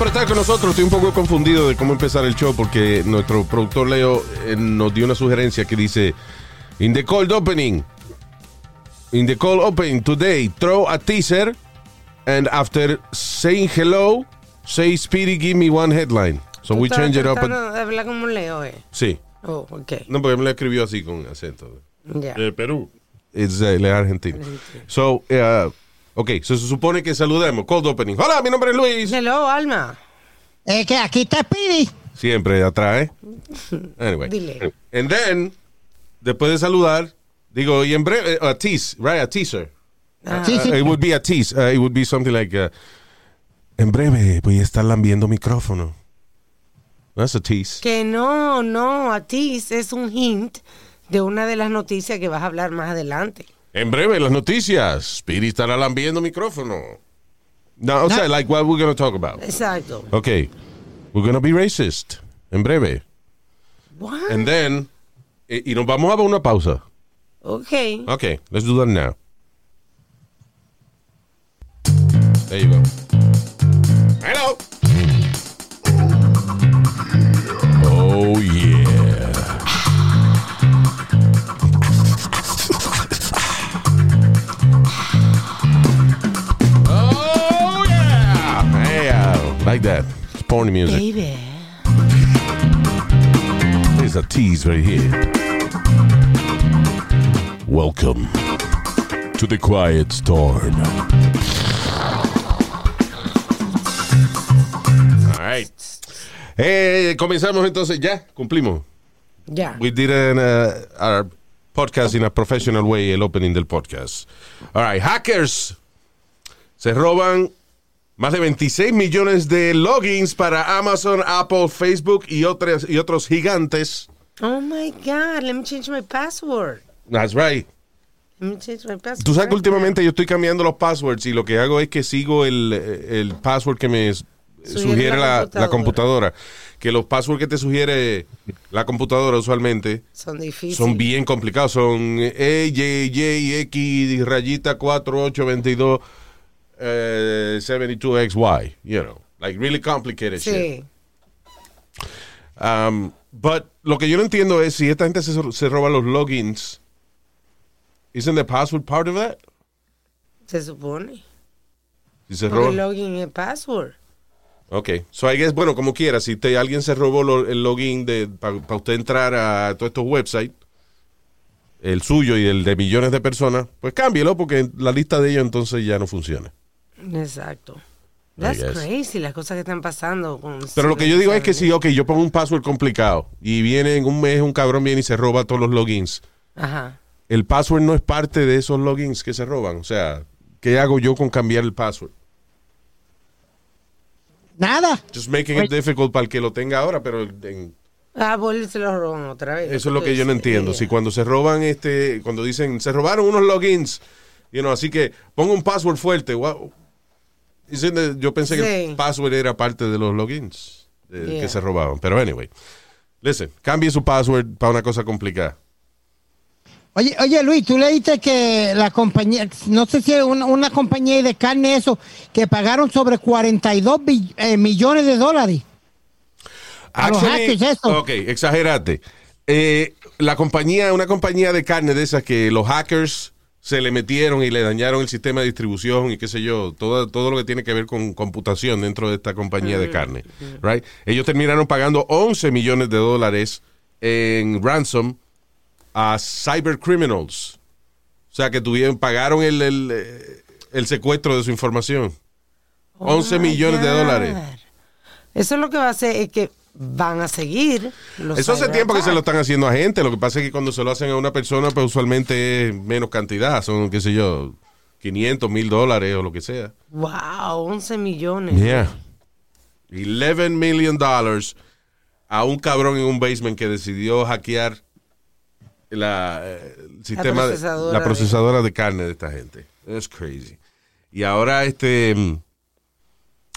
Por estar con nosotros. Estoy un poco confundido de cómo empezar el show porque nuestro productor Leo eh, nos dio una sugerencia que dice: In the cold opening, in the cold opening today, throw a teaser and after saying hello, say Speedy, give me one headline. So we change it up. Habla como Leo, eh. sí. Oh, ok. No, porque me lo escribió así con acento. Ya. De Perú. Es es argentino. So, uh, ok, so se supone que saludemos. Cold opening. Hola, mi nombre es Luis. Hello, Alma. Es que aquí está Speedy. Siempre atrás, ¿eh? Anyway. Dile. And then, después de saludar, digo, y en breve, a tease, right? A teaser. Sí, sí. Uh, it would be a tease. Uh, it would be something like, uh, en breve voy a estar lambiendo micrófono. That's a tease. Que no, no, a ti es un hint de una de las noticias que vas a hablar más adelante. En breve, las noticias. Speedy estará lambiendo micrófono. No, o sea, like what we're going to talk about. Exacto. Okay. We're going to be racist. En breve. What? And then, y, y nos vamos a una pausa. Ok. Okay, let's do that now. There you go. Hello. Tease right here. Welcome to the quiet storm. All right. Eh, comenzamos entonces ya, cumplimos. Ya. We did an, uh, our podcast in a professional way, el opening del podcast. All right, hackers se roban más de 26 millones de logins para Amazon, Apple, Facebook y otros, y otros gigantes. Oh my God, let me change my password. That's right. Let me change my password. Tú sabes que últimamente yo estoy cambiando los passwords y lo que hago es que sigo el, el password que me sugiere la, la computadora. Que los passwords que te sugiere la computadora usualmente Son difíciles. son bien complicados. Son E, Y, Y, X, rayita 4822, eh, 72XY. You know, like really complicated shit. Um, but lo que yo no entiendo es si esta gente se, se roba los logins. Isn't the password part of that? Se supone. Si se roba. el login es password. Ok. So I guess, bueno, como quiera, si te, alguien se robó lo- el login para usted entrar a todos estos websites, el suyo y el de millones de personas, pues cámbielo porque la lista de ellos entonces ya no funciona. Exacto. That's crazy, las cosas que están pasando. Con Pero lo que yo digo es que si, ok, yo pongo un password complicado y viene en un mes un cabrón viene y se roba todos los logins, Ajá. el password no es parte de esos logins que se roban. O sea, ¿qué hago yo con cambiar el password? Nada. Just making it difficult para el que lo tenga ahora, pero en- Ah, se lo roban otra vez. Eso es lo que yo no entiendo. Si cuando se roban, este, cuando dicen, se robaron unos logins, you know, así que pongo un password fuerte. Wow. Yo pensé que Sí. el password era parte de los logins eh, Yeah. que se robaban. Pero anyway, listen, cambie su password para una cosa complicada. Oye, oye, Luis, tú leíste que la compañía, no sé si es una, una compañía de carne eso, que pagaron sobre 42 bi- eh, millones de dólares. A los hackers, eso. Ok, exagerate. Eh, la compañía, una compañía de carne de esas que los hackers se le metieron y le dañaron el sistema de distribución y qué sé yo, todo, todo lo que tiene que ver con computación dentro de esta compañía de carne. Right? Ellos terminaron pagando 11 millones de dólares en ransom a cybercriminals. O sea, que tuvieron, pagaron el, el, eh, el secuestro de su información. 11 Oh millones de dólares. Eso es lo que va a hacer es que van a seguir los Eso hace tiempo que se lo están haciendo a gente. Lo que pasa es que cuando se lo hacen a una persona, pues usualmente es menos cantidad. Son, qué sé yo, 500 mil dólares o lo que sea. Wow, 11 millones. Yeah. 11 million dollars a un cabrón en un basement que decidió hackear la, eh, el sistema, de- procesadora la de- procesadora de carne de esta gente. Es crazy. Y ahora este mm,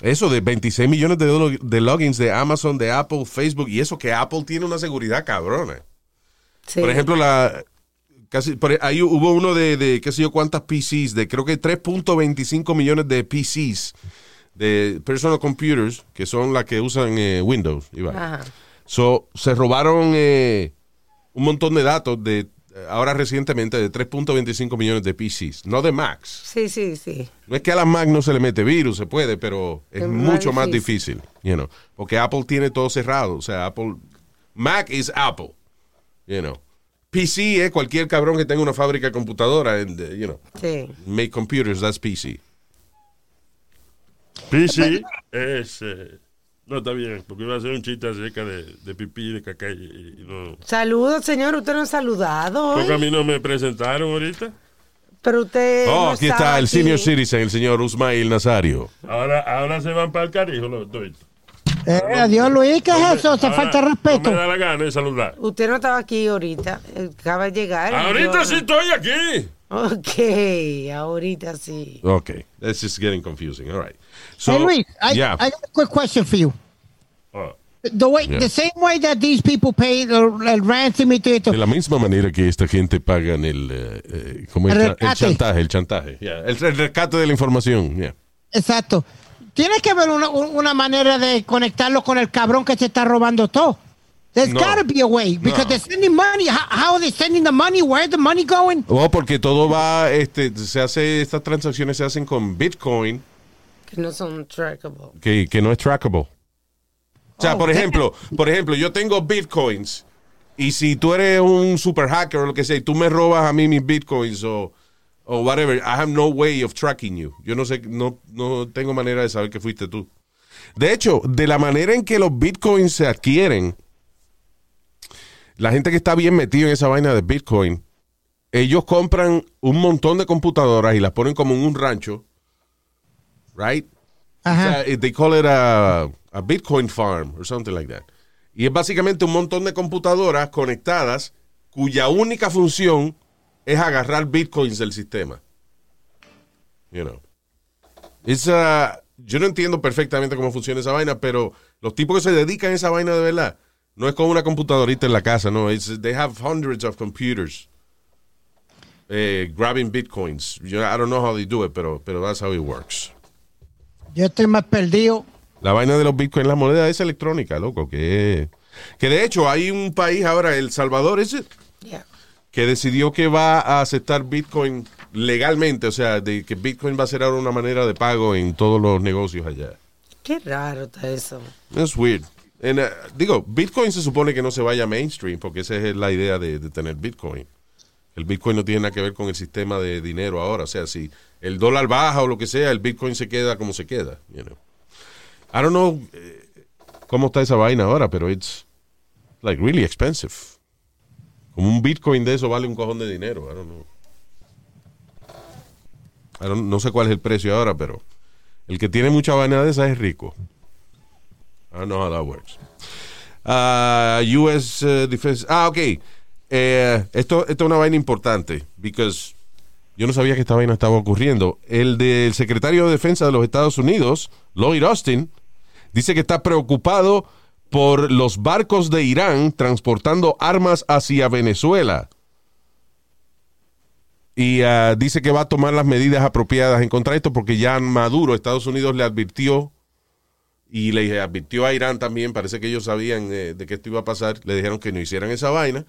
eso de 26 millones de, lo- de logins de Amazon, de Apple, Facebook y eso que Apple tiene una seguridad cabrona. Sí. Por ejemplo, la casi por ahí hubo uno de, de qué sé yo cuántas PCs, de creo que 3.25 millones de PCs de personal computers que son las que usan eh, Windows. vaina. Ajá. So, se robaron eh, un montón de datos de ahora recientemente de 3.25 millones de PCs, no de Macs. Sí, sí, sí. No es que a las Mac no se le mete virus, se puede, pero es Es más mucho más difícil. difícil, you know, porque Apple tiene todo cerrado, o sea, Apple Mac is Apple, you know. PC es cualquier cabrón que tenga una fábrica de computadora, and, uh, you know, Sí. make computers, that's PC. PC es. eh, no está bien, porque iba a hacer un chiste acerca de, de pipí y de caca y, y no. Saludos, señor. Usted no ha saludado hoy. Porque a mí no me presentaron ahorita. Pero usted. Oh, no aquí está el aquí. senior citizen, el señor Usmail Nazario. Ahora, ahora se van para el carijo los dos. Eh, adiós, Luis, ¿qué es eso? Se falta respeto. No me da la gana de saludar. Usted no estaba aquí ahorita. Acaba de llegar. Ahorita yo- sí estoy aquí. Ok, ahorita sí. Okay, that's just getting confusing. All right. So, hey, Luis, I, yeah. I got a quick question for you. Oh, The way, Yeah. the same way that these people pay el, el ransom y todo esto. de la misma manera que esta gente pagan el, eh, eh, ¿cómo es? El el, el chantaje, el chantaje, yeah. el, el rescate de la información, yeah. Exacto. Tiene que haber una, un- una manera de conectarlo con el cabrón que se está robando todo. There's No. gotta be a way because No. they're sending money. How, how are they sending the money? Where's the money going? Oh, porque todo va, este, se hace, estas transacciones se hacen con Bitcoin, Que no son trackable. que, que no es trackable. O sea, Oh, por damn. ejemplo, por ejemplo, yo tengo Bitcoins y si tú eres un super hacker o lo que sea, y tú me robas a mí mis Bitcoins o, o whatever, I have no way of tracking you. Yo no sé, no, no tengo manera de saber que fuiste tú. De hecho, de la manera en que los Bitcoins se adquieren, la gente que está bien metida en esa vaina de Bitcoin, ellos compran un montón de computadoras y las ponen como en un rancho, right? O Ajá. sea, eh, they call it a, a Bitcoin farm or something like that. Y es básicamente un montón de computadoras conectadas cuya única función es agarrar bitcoins del sistema. You know. It's, uh, yo no entiendo perfectamente cómo funciona esa vaina, pero los tipos que se dedican a esa vaina de verdad, no es como una computadorita en la casa, no. It's, they have hundreds of computers eh, grabbing bitcoins. Yo, I don't know how they do it, pero, pero that's how it works. Yo estoy más perdido. La vaina de los bitcoins, la moneda es electrónica, loco, que que de hecho hay un país ahora, El Salvador, ese, Yeah. que decidió que va a aceptar bitcoin legalmente, o sea, de que bitcoin va a ser ahora una manera de pago en todos los negocios allá. Qué raro está eso. Es weird. And, uh, digo, bitcoin se supone que no se vaya mainstream, porque esa es la idea de, de tener bitcoin. El bitcoin no tiene nada que ver con el sistema de dinero ahora, o sea, si el dólar baja o lo que sea, el bitcoin se queda como se queda. I don't know eh, cómo está esa vaina ahora, pero it's like really expensive. Como un bitcoin de eso vale un cojón de dinero. I don't know. I don't- no sé cuál es el precio ahora, pero el que tiene mucha vaina de esa es rico. I don't know how that works. Ah, US uh, Defense. Ah, ok. Eh, esto es una vaina importante, because yo no sabía que esta vaina estaba ocurriendo. El del secretario de Defensa de los Estados Unidos, Lloyd Austin, dice que está preocupado por los barcos de Irán transportando armas hacia Venezuela. Y ah, dice que va a tomar las medidas apropiadas en contra de esto porque ya Maduro, Estados Unidos, le advirtió y le advirtió a Irán también, parece que ellos sabían eh, de que esto iba a pasar, le dijeron que no hicieran esa vaina.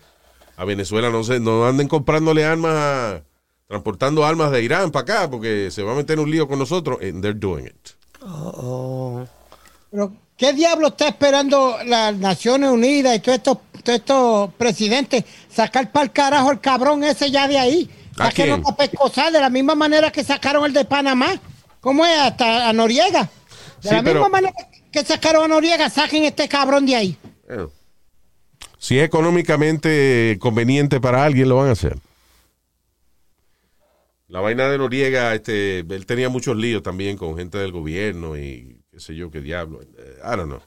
A Venezuela no se, no anden comprándole armas, a- transportando armas de Irán para acá porque se va a meter en un lío con nosotros. And they're doing it. Oh, Pero, ¿qué diablo está esperando las Naciones Unidas y todos estos, todos estos presidentes sacar para el carajo el cabrón ese ya de ahí? ¿A Sáquenlo quién? pa' pescozar de la misma manera que sacaron el de Panamá. ¿Cómo es? Hasta a Noriega. De Sí, la pero- misma manera que sacaron a Noriega, saquen este cabrón de ahí. Bueno, si es económicamente conveniente para alguien, lo van a hacer. La vaina de Noriega, este, él tenía muchos líos también con gente del gobierno y qué sé yo, qué diablo. Eh, I don't know.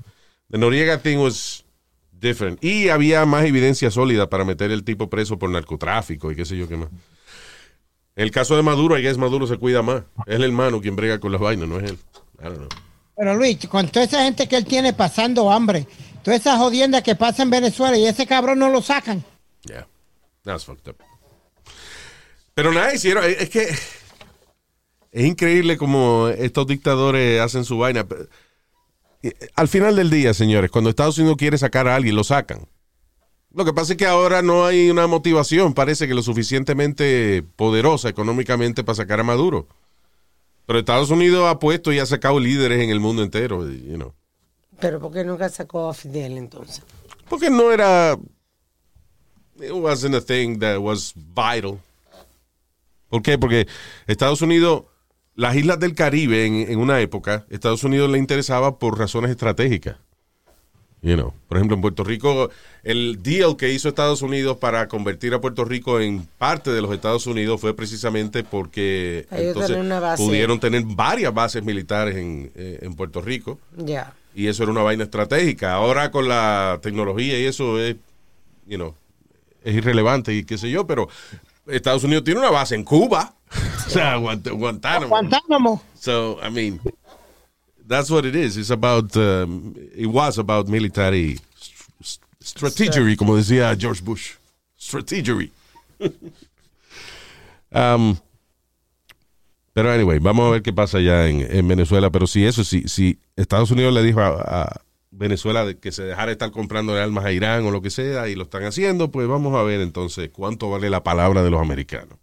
The Noriega thing was different. Y había más evidencia sólida para meter el tipo preso por narcotráfico y qué sé yo qué más. El caso de Maduro, ahí es Maduro se cuida más. Es el hermano quien brega con las vainas, no es él. I don't know. Pero Luis, con toda esa gente que él tiene pasando hambre, toda esa jodienda que pasa en Venezuela y ese cabrón no lo sacan. Yeah. That's fucked up. Pero nada, hicieron. Es que es increíble como estos dictadores hacen su vaina. Al final del día, señores, cuando Estados Unidos quiere sacar a alguien, lo sacan. Lo que pasa es que ahora no hay una motivación, parece que lo suficientemente poderosa económicamente para sacar a Maduro. Pero Estados Unidos ha puesto y ha sacado líderes en el mundo entero, you know. Pero ¿por qué nunca sacó a Fidel entonces? Porque no era. It wasn't a thing that was vital. ¿Por qué? Porque Estados Unidos, las islas del Caribe en, en una época, Estados Unidos le interesaba por razones estratégicas. You know, por ejemplo, en Puerto Rico, el deal que hizo Estados Unidos para convertir a Puerto Rico en parte de los Estados Unidos fue precisamente porque entonces pudieron tener varias bases militares en, eh, en Puerto Rico. Ya. Y eso era una vaina estratégica. Ahora con la tecnología y eso es, you know, es irrelevante y qué sé yo, pero Estados Unidos tiene una base en Cuba. o sea, Guant- Guantánamo. Guantánamo. So, I mean, that's what it is. It's about, um, it was about military st- strategy, como decía George Bush. Strategy. um, pero anyway, vamos a ver qué pasa en, en Venezuela. Pero si eso, si, si Estados Unidos le dijo a, a Venezuela de que se dejara de estar comprando armas a Irán o lo que sea y lo están haciendo, pues vamos a ver entonces cuánto vale la palabra de los americanos.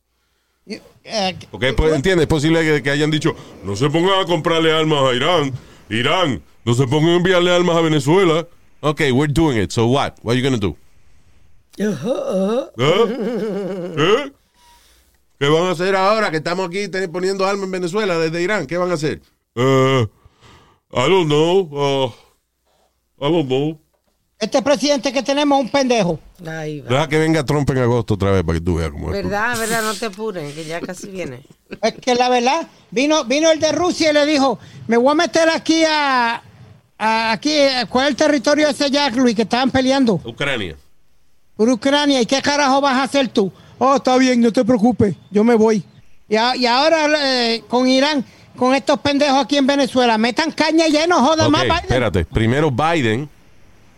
Eh, Porque, pues, entiende, es posible que, que hayan dicho, no se pongan a comprarle armas a Irán. Irán, no se pongan a enviarle armas a Venezuela. Ok, we're doing it. So what? What are you going to do? ¿Eh? ¿Eh? ¿Qué van a hacer ahora que estamos aquí poniendo armas en Venezuela desde Irán? ¿Qué van a hacer? Uh, I don't know. Uh, I don't know. este presidente que tenemos es un pendejo. Va. Deja que venga Trump en agosto otra vez para que tú veas cómo es. ¿Verdad? ¿Verdad? No te apuren, que ya casi viene. Es que la verdad, vino, vino el de Rusia y le dijo, me voy a meter aquí a, a- aquí, ¿cuál es el territorio ese ya, Luis, que estaban peleando? Ucrania. Por Ucrania, ¿y qué carajo vas a hacer tú? Oh, está bien, no te preocupes, yo me voy. Y, a- y ahora eh, con Irán, con estos pendejos aquí en Venezuela, metan caña y ya no joda Ok, más Biden. espérate. Primero Biden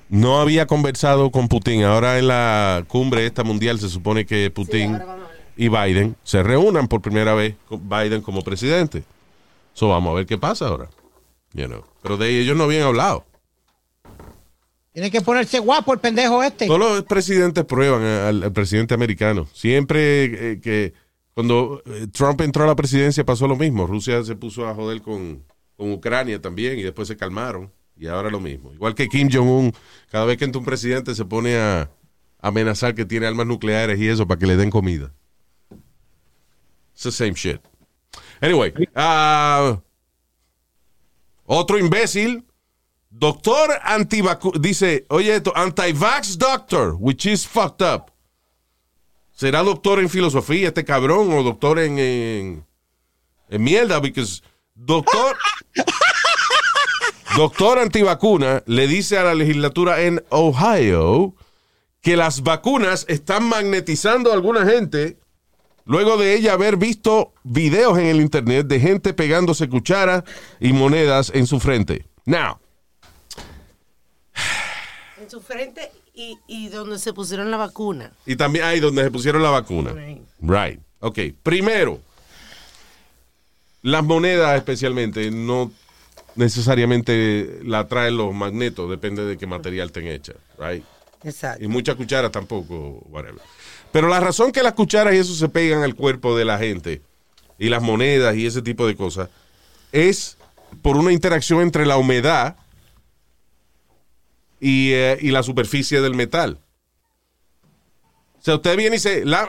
no había conversado con Putin. Ahora en la cumbre esta mundial se supone que Putin y Biden se reúnan por primera vez con Biden como presidente. So vamos a ver qué pasa ahora. You know. Pero de ellos no habían hablado. Tiene que ponerse guapo el pendejo este. Todos los presidentes prueban al, al presidente americano. Siempre eh, que cuando eh, Trump entró a la presidencia pasó lo mismo. Rusia se puso a joder con, con Ucrania también y después se calmaron. Y ahora lo mismo. Igual que Kim Jong-un, cada vez que entra un presidente se pone a amenazar que tiene armas nucleares y eso para que le den comida. It's the same shit. Anyway, ah, otro imbécil Doctor antivacu dice, oye esto, anti-vax doctor, which is fucked up. ¿Será doctor en filosofía este cabrón o doctor en, en, en mierda? Because doctor, doctor antivacuna le dice a la legislatura en Ohio que las vacunas están magnetizando a alguna gente luego de ella haber visto videos en el internet de gente pegándose cucharas y monedas en su frente. Now, En su frente y, y donde se pusieron la vacuna. Y también hay donde se pusieron la vacuna. Right. Right. Ok. Primero, las monedas especialmente no necesariamente la traen los magnetos, depende de qué material estén hechas. Right. Exacto. Y muchas cucharas tampoco, whatever. Pero la razón que las cucharas y eso se pegan al cuerpo de la gente y las monedas y ese tipo de cosas es por una interacción entre la humedad y, eh, y la superficie del metal. O sea, usted viene y se... la-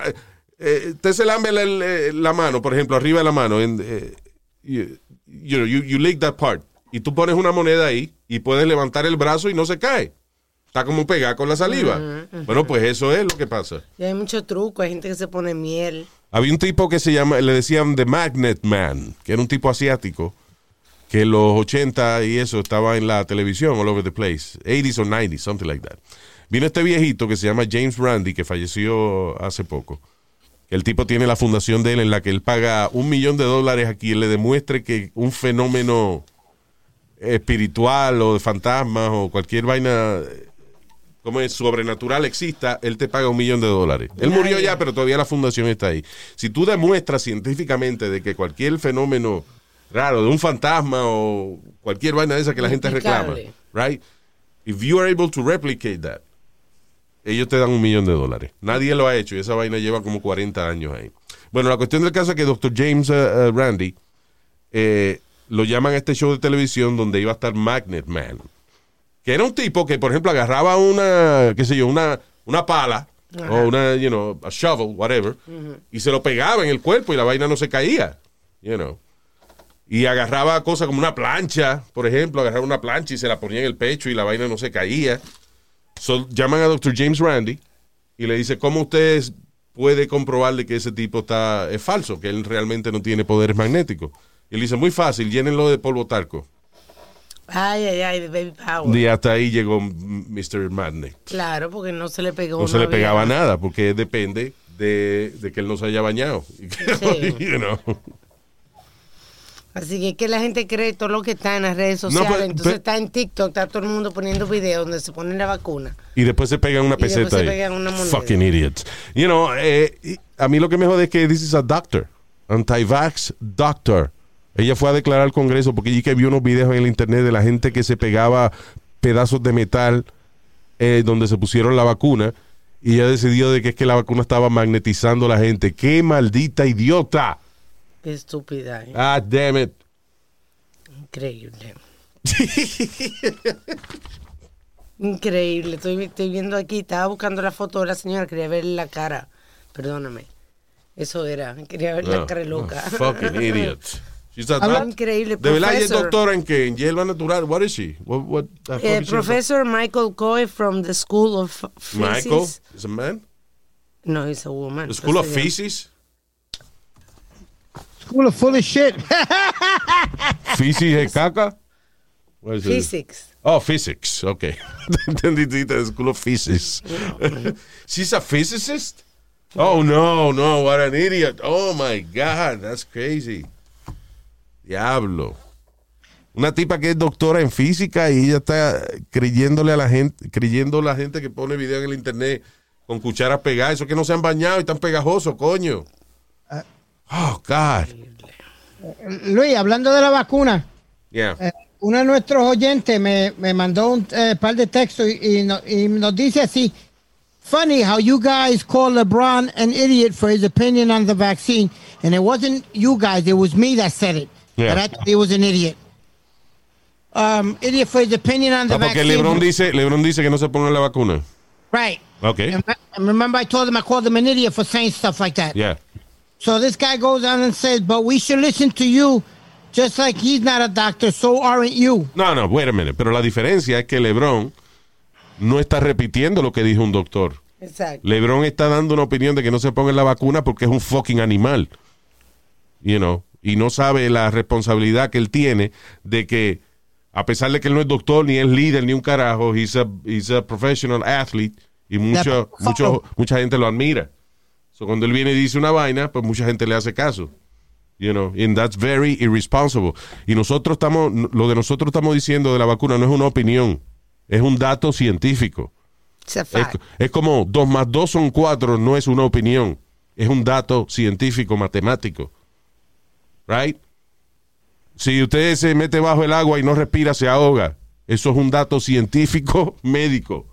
eh, usted se lambe la, la- la mano, por ejemplo, arriba de la mano. En, eh, you, lick that part. Y tú pones una moneda ahí y puedes levantar el brazo y no se cae. Está como pegada con la saliva. Bueno, pues eso es lo que pasa. Y hay mucho truco, hay gente que se pone miel. Había un tipo que se llama, le decían The Magnet Man, que era un tipo asiático, que en los 80 y eso estaba en la televisión all over the place, 80s or 90s, something like that. Vino este viejito que se llama James Randi, que falleció hace poco. El tipo tiene la fundación de él en la que él paga un millón de dólares a quien le demuestre que un fenómeno espiritual o de fantasmas o cualquier vaina como es sobrenatural exista, él te paga un millón de dólares. Él murió ya, pero todavía la fundación está ahí. Si tú demuestras científicamente de que cualquier fenómeno raro, de un fantasma o cualquier vaina de esa que la gente reclama, right? If you are able to replicate that, ellos te dan un millón de dólares. Nadie lo ha hecho y esa vaina lleva como 40 años ahí. Bueno, la cuestión del caso es que Dr. James uh, uh, Randy eh, lo llaman a este show de televisión donde iba a estar Magnet Man. Que era un tipo que, por ejemplo, agarraba una, qué sé yo, una, una pala o una, you know, a shovel, whatever, y se lo pegaba en el cuerpo y la vaina no se caía, you know. Y agarraba cosas como una plancha, por ejemplo, agarraba una plancha y se la ponía en el pecho y la vaina no se caía. So, llaman a Dr. James Randy y le dice, ¿cómo usted puede comprobarle que ese tipo está, es falso, que él realmente no tiene poderes magnéticos? Y él dice, muy fácil, llénenlo de polvo talco. Ay, ay, ay, de Baby Power. Y hasta ahí llegó Mr. Magnet. Claro, porque no se le pegó. No se le pegaba nada, porque depende de, de que él no se haya bañado. You know. Así que, que la gente cree todo lo que está en las redes No, sociales. pero- Entonces pero- está en TikTok, está todo el mundo poniendo videos donde se pone la vacuna. Y después se pegan una Y después peseta se pegan una moneda. Fucking idiots. You know, eh, a mí lo que me jode es que this is a doctor. Anti-vax doctor. Ella fue a declarar al Congreso porque allí que vio unos videos en el internet de la gente que se pegaba pedazos de metal eh, donde se pusieron la vacuna y ella decidió de que es que la vacuna estaba magnetizando a la gente. ¡Qué maldita idiota! Qué estúpida. ¿eh? Ah, damn it. Increíble. Increíble. Estoy, estoy viendo aquí, estaba buscando la foto de la señora, quería ver la cara. Perdóname. Eso era, quería ver la No, cara loca. no, fucking idiot. She's a increíble, De verdad, ella es professor. doctora en qué? En hierba natural. What is she? What, what, uh, Eh, is she? professor Michael Coy from the School of Physics. Michael is a man. No, he's a woman. The School of Feces. School of full of shit. Es caca. Physics. Oh, physics. Okay. Entendí, the School of Physics. She's a physicist. Oh no, no! What an idiot! Oh my God, that's crazy. Diablo. Una tipa que es doctora en física y ella está creyéndole a la gente, creyendo a la gente que pone video en el internet con cucharas pegadas, eso que no se han bañado y están pegajosos, coño. Oh God. Luis, hablando de la vacuna, Yeah. eh, uno de nuestros oyentes me, me mandó un eh, par de textos y, y no- y nos dice así, funny how you guys call LeBron an idiot for his opinion on the vaccine, and it wasn't you guys, it was me that said it. Yeah. That I thought he was an idiot. Um, idiot for his opinion on the Ah, porque vaccine. LeBron dice, LeBron dice que no se ponga la vacuna. Right. Okay. And, and remember I told him I called him an idiot for saying stuff like that. Yeah. So this guy goes on and says, but we should listen to you just like he's not a doctor, so aren't you. No, no, wait a minute. Pero la diferencia es que LeBron no está repitiendo lo que dijo un doctor. Exacto. LeBron está dando una opinión de que no se ponga la vacuna porque es un fucking animal. You know, y no sabe la responsabilidad que él tiene de que, a pesar de que él no es doctor, ni es líder, ni un carajo, he's a, he's a professional athlete y mucho, mucho, mucha gente lo admira. So, cuando él viene y dice una vaina, pues mucha gente le hace caso. You know, and that's very irresponsible. Y nosotros estamos, lo de nosotros estamos diciendo de la vacuna no es una opinión, es un dato científico. It's a Es, es como dos más dos son cuatro, no es una opinión, es un dato científico, matemático. Right? Si usted se mete bajo el agua y no respira, se ahoga. Eso es un dato científico médico.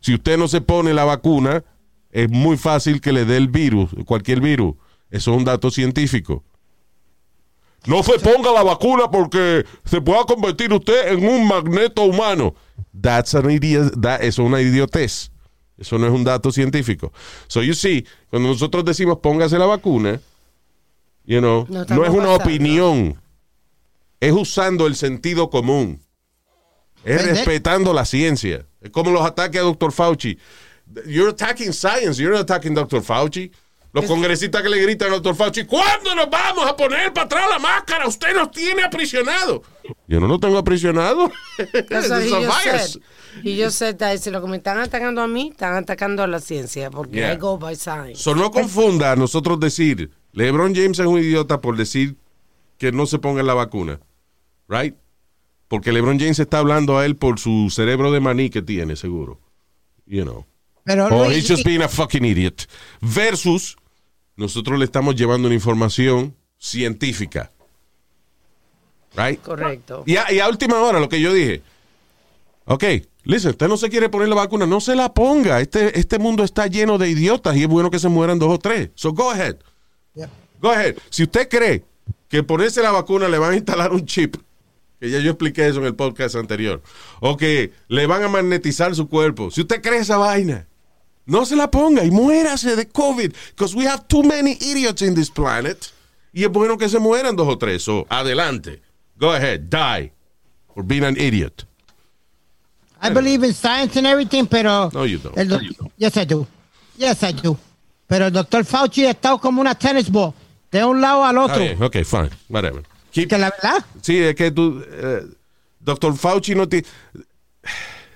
Si usted no se pone la vacuna, es muy fácil que le dé el virus, cualquier virus. Eso es un dato científico. No se ponga la vacuna porque se pueda convertir usted en un magneto humano. That's an idiot, that- eso es una idiotez. Eso no es un dato científico. So you see, cuando nosotros decimos póngase la vacuna, you know, No no, es una opinión. Es usando el sentido común. Es respetando la ciencia. Es como los ataques a Dr. Fauci. You're attacking science, you're not attacking Dr. Fauci. Lo Los congresistas que le gritan al doctor Fauci, ¿cuándo nos vamos a poner para atrás la máscara? Usted nos tiene aprisionado. Yo no lo tengo aprisionado. Y yo sé, si lo que me están atacando a mí, están atacando a la ciencia, porque Yeah. I go by science. So, no confunda a nosotros decir, LeBron James es un idiota por decir que no se ponga la vacuna. Right? Porque LeBron James está hablando a él por su cerebro de maní que tiene, seguro. You know. Pero Or Luis, he's just being a fucking idiot. Versus, nosotros le estamos llevando una información científica. Right? Correcto. Y a, y a última hora, lo que yo dije. Ok, listen, usted no se quiere poner la vacuna, no se la ponga. Este, este mundo está lleno de idiotas y es bueno que se mueran dos o tres. So go ahead. Yeah. Go ahead. Si usted cree que ponerse la vacuna le van a instalar un chip, que ya yo expliqué eso en el podcast anterior, o que le van a magnetizar su cuerpo, si usted cree esa vaina, no se la ponga y muérase de COVID, because we have too many idiots in this planet. Y es bueno que se mueran dos o tres. So, adelante. Go ahead, die for being an idiot. I believe in science and everything, pero... No, you don't. el doc- yes, I do. Yes, I do. Pero el doctor Fauci ha estado como una tennis ball, de un lado al otro. bien, ok, fine, whatever. Keep- Que la verdad, Sí, es que tú, eh, doctor Fauci no te...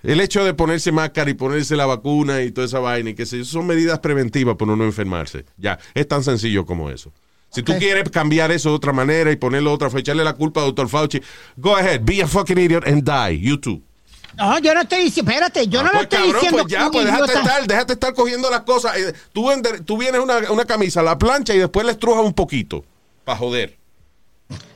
El hecho de ponerse máscara y ponerse la vacuna y toda esa vaina y que se, son medidas preventivas por no enfermarse. Ya, es tan sencillo como eso. Si tú Ok. quieres cambiar eso de otra manera y ponerlo de otra, fue echarle la culpa a doctor Fauci, go ahead, be a fucking idiot and die, you too. no, yo no estoy diciendo, espérate, yo Ah, no lo pues, estoy cabrón, diciendo. pues ya, pues déjate idiota. estar, déjate estar cogiendo las cosas. Eh, Tú, tú vienes una, una camisa, la plancha y después le estrujas un poquito. Para joder.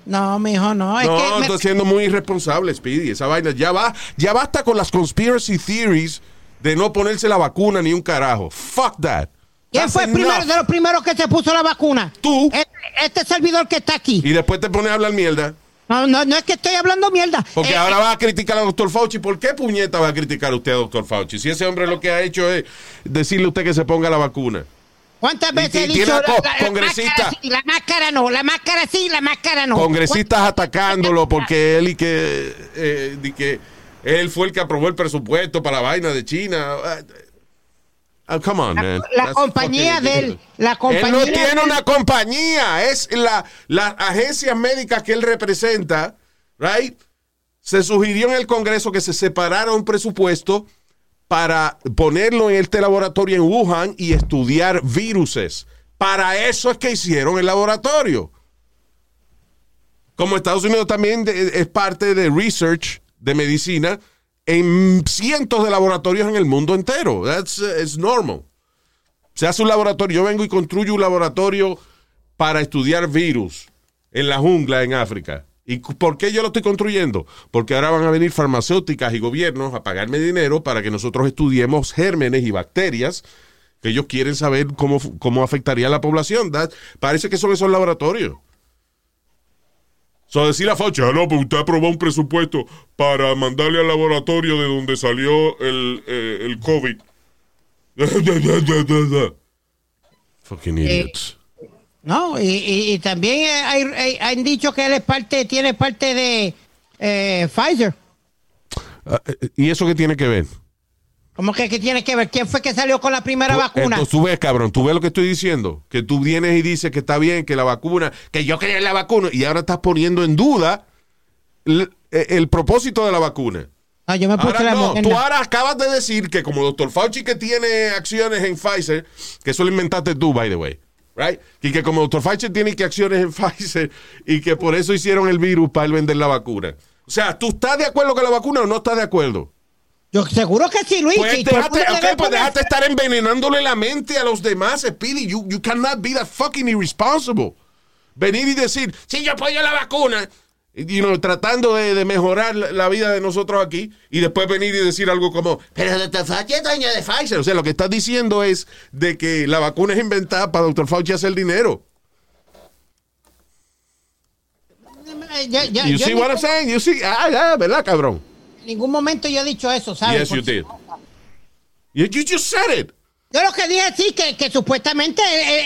No, mijo, no, es no, que... me- siendo muy irresponsable, Speedy. Esa vaina ya va, ya basta con las conspiracy theories de no ponerse la vacuna ni un carajo. Fuck that. ¿Quién fue el primero de los primeros que se puso la vacuna? Tú. Este, este servidor que está aquí. Y después te pones a hablar mierda. No, no, no es que estoy hablando mierda. Porque Eh, ahora va a criticar al doctor Fauci. ¿Por qué puñeta va a criticar usted a doctor Fauci? Si ese hombre lo que ha hecho es decirle a usted que se ponga la vacuna. ¿Cuántas veces he dicho co- la, la congresista. máscara sí, la máscara no, la máscara sí, la máscara no? Congresistas atacándolo porque él y que, eh, que él fue el que aprobó el presupuesto para la vaina de China. Ah, come on, man. la compañía de él, la compañía Él no tiene una compañía, es la, las agencias médicas que él representa, right? Se sugirió en el Congreso que se separara un presupuesto para ponerlo en este laboratorio en Wuhan y estudiar viruses. Para eso es que hicieron el laboratorio. Como Estados Unidos también es parte de research de medicina en cientos de laboratorios en el mundo entero. That's uh, it's normal. Se hace un laboratorio. Yo vengo y construyo un laboratorio para estudiar virus en la jungla en África. ¿Y por qué yo lo estoy construyendo? Porque ahora van a venir farmacéuticas y gobiernos a pagarme dinero para que nosotros estudiemos gérmenes y bacterias que ellos quieren saber cómo, cómo afectaría a la población. That- parece que son esos laboratorios. So, decir a Fauci, ah, no, pues usted aprobó un presupuesto para mandarle al laboratorio de donde salió el, eh, el COVID. Fucking idiots. No, y, y- y también eh, hay, hay- han dicho que él es parte, tiene parte de eh, Pfizer. Ah, eh, ¿Y eso qué tiene que ver? ¿Cómo que, que tiene que ver? ¿Quién fue que salió con la primera vacuna? Entonces tú ves, cabrón, tú ves lo que estoy diciendo. Que tú vienes y dices que está bien, que la vacuna, que yo quería la vacuna, y ahora estás poniendo en duda el, el propósito de la vacuna. No, yo me puse Ahora la no, tú ahora acabas de decir que como doctor Fauci que tiene acciones en Pfizer, que eso lo inventaste tú, by the way, right? Y que como doctor Fauci tiene que acciones en Pfizer y que por eso hicieron el virus para él vender la vacuna. O sea, ¿tú estás de acuerdo con la vacuna o no estás de acuerdo? Yo seguro que sí, Luis. Pues el déjate, pues déjate estar envenenándole la mente a los demás, Speedy. You, you cannot be that fucking irresponsible. Venir y decir, sí, yo apoyo la vacuna. Y, you know, tratando de, de mejorar la, vida de nosotros aquí. Y después venir y decir algo como, pero Dr. Fauci es dueño de Pfizer. O sea, lo que estás diciendo es de que la vacuna es inventada para Dr. Fauci hacer dinero. Ya- ya- You yo see what I'm saying? You see? Ah, ah, ¿verdad, cabrón? En ningún momento yo he dicho eso, ¿sabes? Yes, you did. You, you just said it. Yo lo que dije sí, que, que supuestamente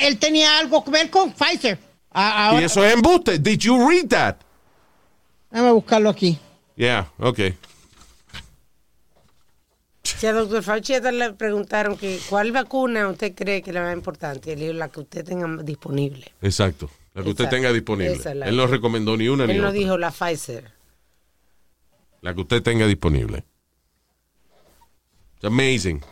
él, tenía algo que ver con Pfizer. Y eso es embuste. Did you read that? Déjame buscarlo aquí. Yeah, okay. Si a doctor Fauci le preguntaron que cuál vacuna usted cree que es la más importante, él dijo la que usted tenga disponible. Exacto. La que usted Exacto. tenga disponible. Es Él no recomendó ni una ni Él no otra. dijo la Pfizer. La que usted tenga disponible. It's amazing.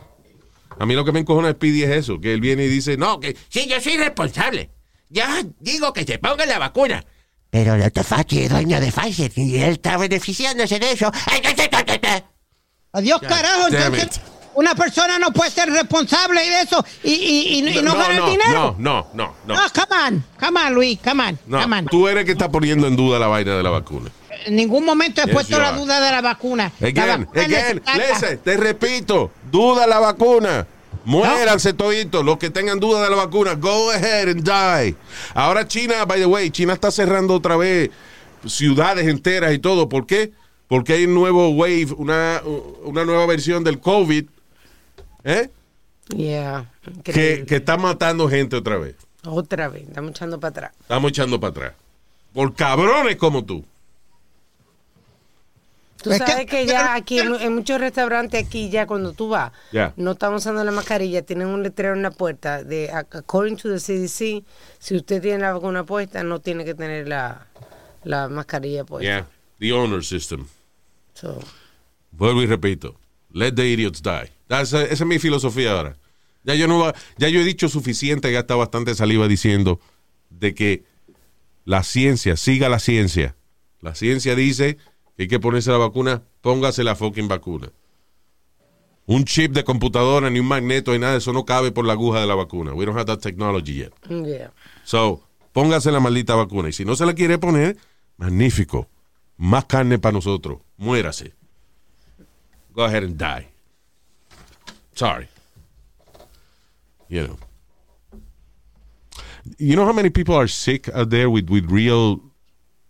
A mí lo que me encojona Speedy es eso, que él viene y dice, no, que Sí, yo soy responsable. Yo digo que se ponga la vacuna. Pero el doctor Fauci es dueño de Pfizer y él está beneficiándose de eso. Adiós, carajo. Entonces, una persona no puede ser responsable de eso y, y, y, y no, ganar no, dinero. no, no, no, no. No, come on, come on, Luis, come on, No, come on. tú eres que está poniendo en duda la vaina de la vacuna. En ningún momento he Yes, puesto la duda de la vacuna. La Again, vacuna again, necesita- listen, te repito, duda la vacuna. Muéranse toditos, los que tengan duda de la vacuna, go ahead and die. Ahora China, by the way, China está cerrando otra vez ciudades enteras y todo. ¿Por qué? Porque hay un nuevo wave, una, una nueva versión del COVID, ¿eh? Yeah. Que, que está matando gente otra vez. Otra vez, estamos echando para atrás. Estamos echando para atrás. Por cabrones como tú. Tú que- sabes que, ya aquí en, muchos restaurantes aquí ya cuando tú vas, no están usando la mascarilla, tienen un letrero en la puerta de according to the CDC, si usted tiene la vacuna puesta no tiene que tener la, la mascarilla puesta. Yeah, the honor system. So, Vuelvo y repito. Let the idiots die. Esa, esa es mi filosofía ahora. Ya yo no va- ya yo he dicho suficiente, ya está bastante saliva diciendo de que la ciencia, siga la ciencia. La ciencia dice hay que ponerse la vacuna, póngase la fucking vacuna. Un chip de computadora, ni un magneto, ni nada eso no cabe por la aguja de la vacuna. We don't have that technology yet. yeah. So, póngase la maldita vacuna. Y si no se la quiere poner, magnífico. Más carne para nosotros. Muérase. Go ahead and die. Sorry. You know. You know how many people are sick out there with, with real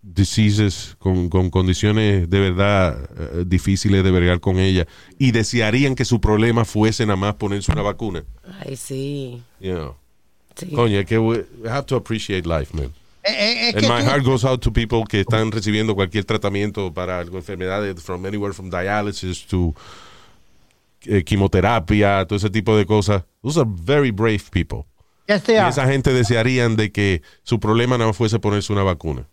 diseases, con, con condiciones de verdad eh, difíciles de bregar con ellas, y desearían que su problema fuese nada más ponerse una vacuna. Ay, sí. You know. sí. Coño, que we have to appreciate life, man. Eh, eh, es And que my tú- heart goes out to people que están recibiendo cualquier tratamiento para enfermedades, from anywhere from dialysis to eh, quimioterapia, todo ese tipo de cosas. Those are very brave people. Yes, they Y are. esa gente desearían de que su problema no fuese ponerse una vacuna.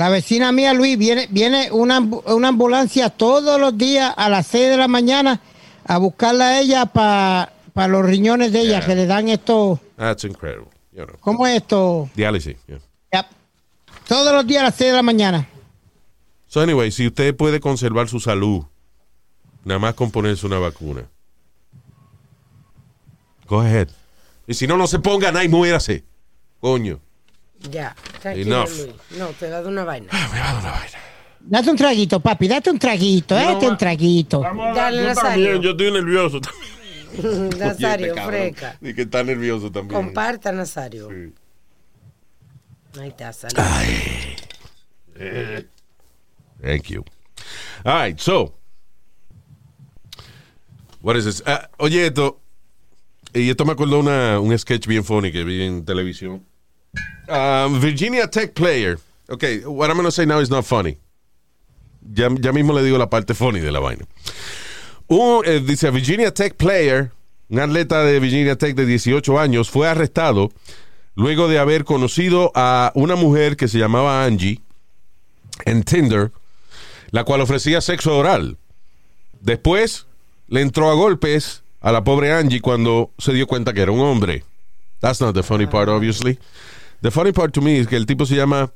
La vecina mía, Luis, viene, viene una, una ambulancia todos los días a las 6 de la mañana a buscarla a ella para los riñones de ella, Yeah. que le dan esto, That's incredible. You know. ¿cómo es esto? Diálisis. yeah. Yep. Todos los días a las 6 de la mañana. So anyway, si usted puede conservar su salud, nada más con ponerse una vacuna. Go ahead. Y si no, no se ponga nada y muérase. Coño. Ya. Tranquilo, Enough. Luis. No, te da de una vaina. Me va a dar una vaina. Date un traguito, papi, date un traguito, date un traguito. Vamos a Dale, yo Nazario. también, yo estoy nervioso también. Nazario, este freca. Y que está nervioso también. Comparta, Nazario. Sí. Ahí está, salud. Thank you. All right, so. What is this? Ah, oye, esto. Y esto me acordó una, un sketch bien funny que vi en televisión. Um, Virginia Tech player. Okay, what I'm going to say now is not funny. Ya, ya mismo le digo la parte funny de la vaina. Un, eh, dice Virginia Tech player, un atleta de Virginia Tech de 18 años, fue arrestado luego de haber conocido a una mujer que se llamaba Angie en Tinder, la cual ofrecía sexo oral. Después le entró a golpes a la pobre Angie cuando se dio cuenta que era un hombre. That's not the funny part, obviously. The funny part to me es que el tipo se llama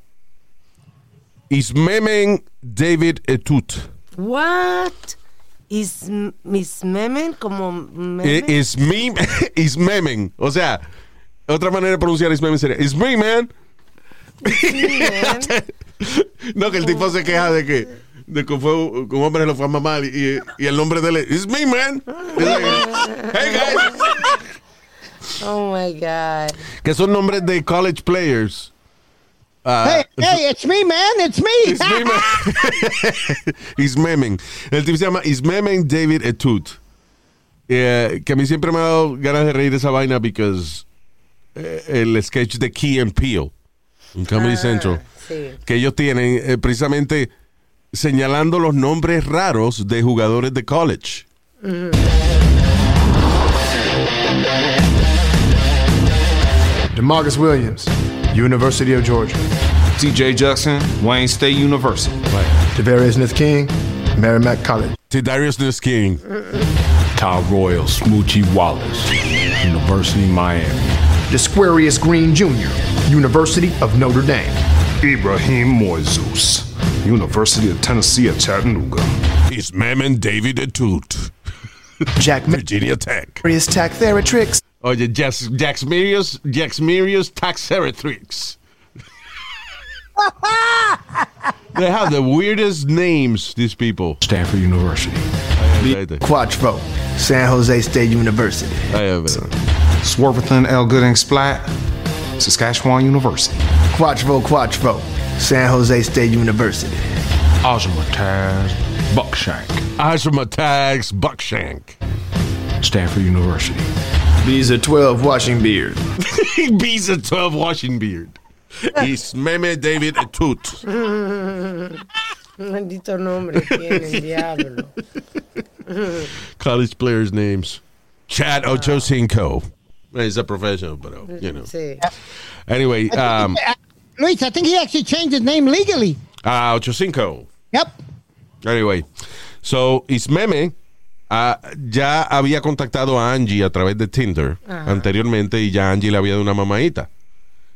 Ismemen David Etut. What? Is Miss Memen como Memen? Eh, Ismim- Ismemen. O sea, otra manera de pronunciar Ismemen sería Ismemen. Memen. No, que el tipo se queja de que, de que fue un hombre lo fue a mamar y, y el nombre de él es It's me, man. hey, guys. Oh my God. Que son nombres de college players. Ah, Hey, hey, it's me, man, it's me. It's me, man. Ismemen. El tipo se llama Ismemen David Etut. Eh, que a mí siempre me ha dado ganas de reír de esa vaina because eh, el sketch de Key and Peele en Comedy Central. Sí. que ellos tienen eh, precisamente señalando los nombres raros de jugadores de college. Demarcus Williams, University of Georgia. TJ Jackson, Wayne State University. Tavarius Smith King, Merrimack College. T. Darius This King. Ty Royal, Smoochie Wallace, University of Miami. Desquarius Green Jr., University of Notre Dame. Ibrahim Moises, University of Tennessee at Chattanooga. It's Mammon David Atut. Jack Virginia Tech. Marius Taxtheratrix. Oh, Oye, Jax, Jaxmirius, Jaxmirius Taxeratrix. they have the weirdest names, these people. Stanford University. Quattro, San Jose State University. Swartherton L. Gooding Splat, Saskatchewan University. Quattro Quattro, San Jose State University. Ozamataz, Buckshank, Ashmatags Buckshank. Stanford University. Visa 12 Washing Beard. Bees a 12 washing beard. It's Meme David Atut. Maldito nombre tiene el diablo. College players' names. Chad Ochocinco. He's a professional, but, uh, you know. Sí. Anyway, um, Luis, I think he actually changed his name legally. uh, Ochocinco. Yep. Anyway, so Ismeme ah, ya había contactado a Angie a través de Tinder anteriormente y ya Angie le había dado una mamadita.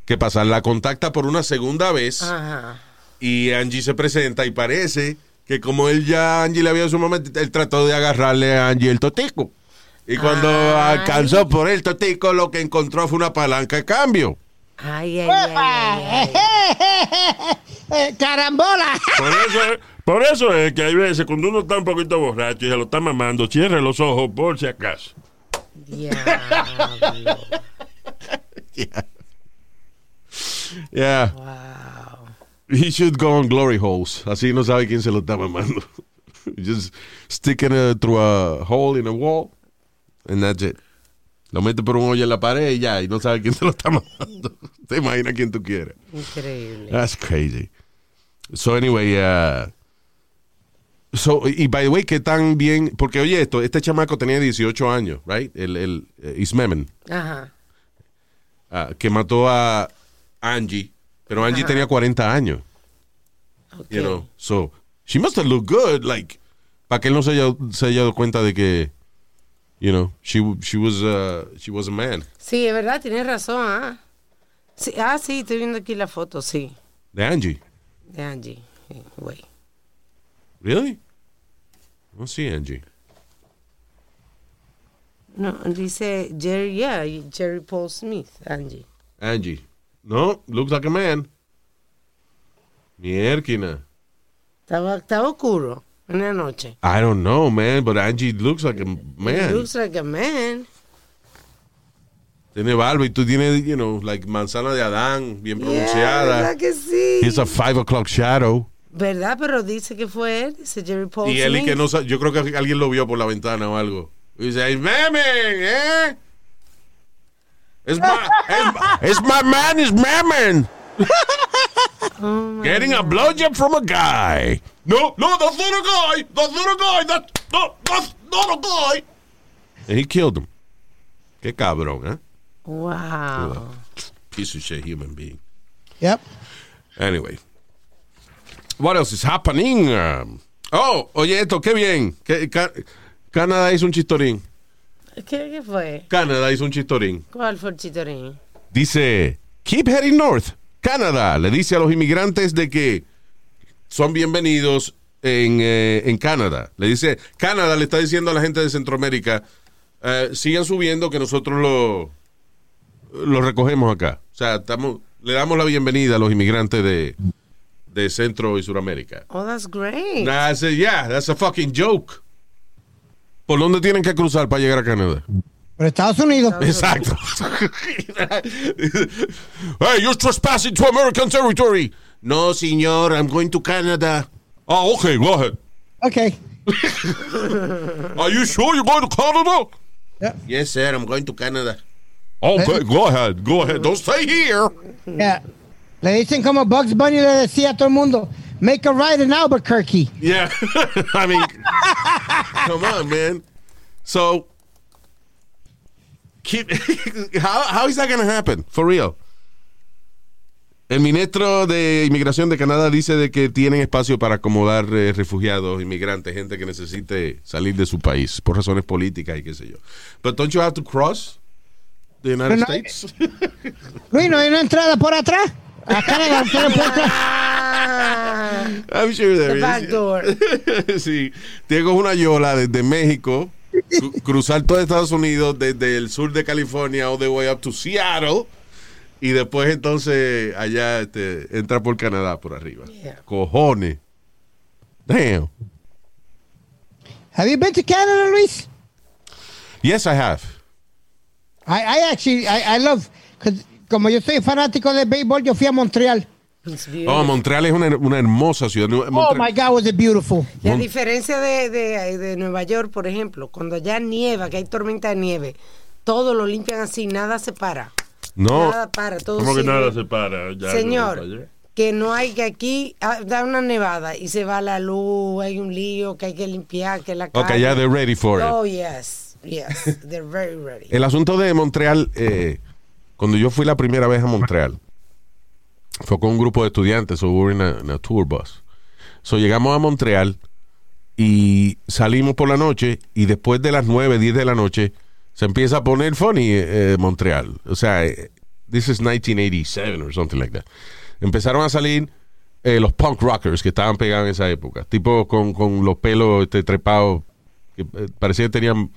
¿Qué pasa? La contacta por una segunda vez Ajá. y Angie se presenta y parece que como él ya Angie le había dado su mamá, él trató de agarrarle a Angie el totico. Y cuando Ay. alcanzó por el totico, lo que encontró fue una palanca de cambio. Ay, ay, ay, ay, ay. Eh, Carambola. Por eso, por eso es que hay veces cuando uno está un poquito borracho y se lo está mamando, cierre los ojos por si acaso. Diablo. Yeah. Wow. He should go on glory holes. Así no sabe quién se lo está mamando. Just stick it through a hole in a wall and that's it. Lo mete por un hoyo en la pared y ya, y no sabe quién se lo está mamando. Te imaginas quién tú quieres. Increíble. That's crazy. So anyway, uh, so, y by the way, que tan bien, porque oye esto, este chamaco tenía 18 años, right? El, el eh, Ismemen, Ajá. ah, que mató a Angie, pero Angie tenía 40 años. Ok. you know. So she must have looked good, like, para que él no se haya, se haya dado cuenta de que, you know, she she was uh, she was a man. Sí, es verdad, tienes razón. ¿ah? Sí, ah, sí, estoy viendo aquí la foto, sí, De Angie, de Angie. Sí, Güey. Really? No sí, Angie. No, dice Jerry, yeah, Jerry Paul Smith, Angie. Angie. No, looks like a man. Mierquina. Estaba, estaba oscuro en la noche. I don't know, man, but Angie looks like a man. Looks like a man. Tiene barba y tú tienes, you know, like manzana de Adán, bien Yeah, pronunciada. ¿Verdad que sí? He's a five o'clock shadow. ¿Verdad? Pero dice que fue él, dice Jerry Paul Y él y que no sa- yo creo que alguien lo vio por la ventana o algo. Y dice, "Hey, meme, eh? It's my, man, is mammon. Oh, Getting a blowjob from a guy. No, no, that's not a guy. That's not a guy. That's, no, that's not a guy. And he killed him. Qué cabrón, ¿eh? Wow. Piece of shit human being. Yep. Anyway. What else is happening? Oh, oye esto, qué bien. Ca- Canadá hizo un chistorín. ¿Qué, ¿Qué fue? Canadá hizo un chistorín. ¿Cuál fue el chitorín? Dice, keep heading north. Canadá le dice a los inmigrantes de que son bienvenidos en, eh, en Canadá. Le dice, Canadá le está diciendo a la gente de Centroamérica, eh, sigan subiendo que nosotros lo, lo recogemos acá. O sea, estamos, le damos la bienvenida a los inmigrantes de, de Centro y Suramérica. Oh, that's great. Nah, I said, yeah, that's a fucking joke. ¿Por dónde tienen que cruzar para llegar a Canadá? Por Estados Unidos. Exacto. hey, you're trespassing to American territory. No, señor, I'm going to Canada. Oh, okay, go ahead. Okay. Are you sure you're going to Canada? Yeah. Yes, sir, I'm going to Canada. Okay, go ahead, go ahead. Don't stay here. Yeah. Le dicen como Bugs Bunny le decía a todo el mundo, make a right in Albuquerque. Yeah, I mean, come on, man. So, Keep- how, how is that going to happen? For real. El ministro de Inmigración de Canadá dice de que tienen espacio para acomodar eh, refugiados, inmigrantes, gente que necesite salir de su país por razones políticas y qué sé yo. But don't you have to cross the United Pero no- States? Luis, ¿no hay una entrada por atrás? I'm sure there the is. back door. sí, tengo una yola desde México, cru- cruzar todo Estados Unidos, desde el sur de California all the way up to Seattle, y después entonces allá este, entra por Canadá por arriba. Yeah. Cojones. Damn. Have you been to Canada, Luis? Yes, I have. I, I actually, I, I love, 'cause como yo soy fanático de béisbol, yo fui a Montreal. Oh. Montreal es una, una hermosa ciudad. Oh my God, was it beautiful. Y a diferencia de, de, de Nueva York, por ejemplo, cuando ya nieva, que hay tormenta de nieve, todo lo limpian así, nada se para. no, Nada para, todo Como que nada se para. Ya, Señor, no allá. que no hay que aquí ah, da una nevada y se va la luz, hay un lío que hay que limpiar, que la ok, calle- ya they're ready for it. Oh, yes, yes, they're very ready. El asunto de Montreal, eh, cuando yo fui la primera vez a Montreal, fue con un grupo de estudiantes, so we were in a, in a tour bus. So llegamos a Montreal y salimos por la noche y después de las 9, 10 de la noche se empieza a poner funny eh, Montreal. O sea, eh, this is 1987 or something like that. Empezaron a salir eh, los punk rockers que estaban pegados en esa época, tipo con, con los pelos este, trepados que eh, parecía que tenían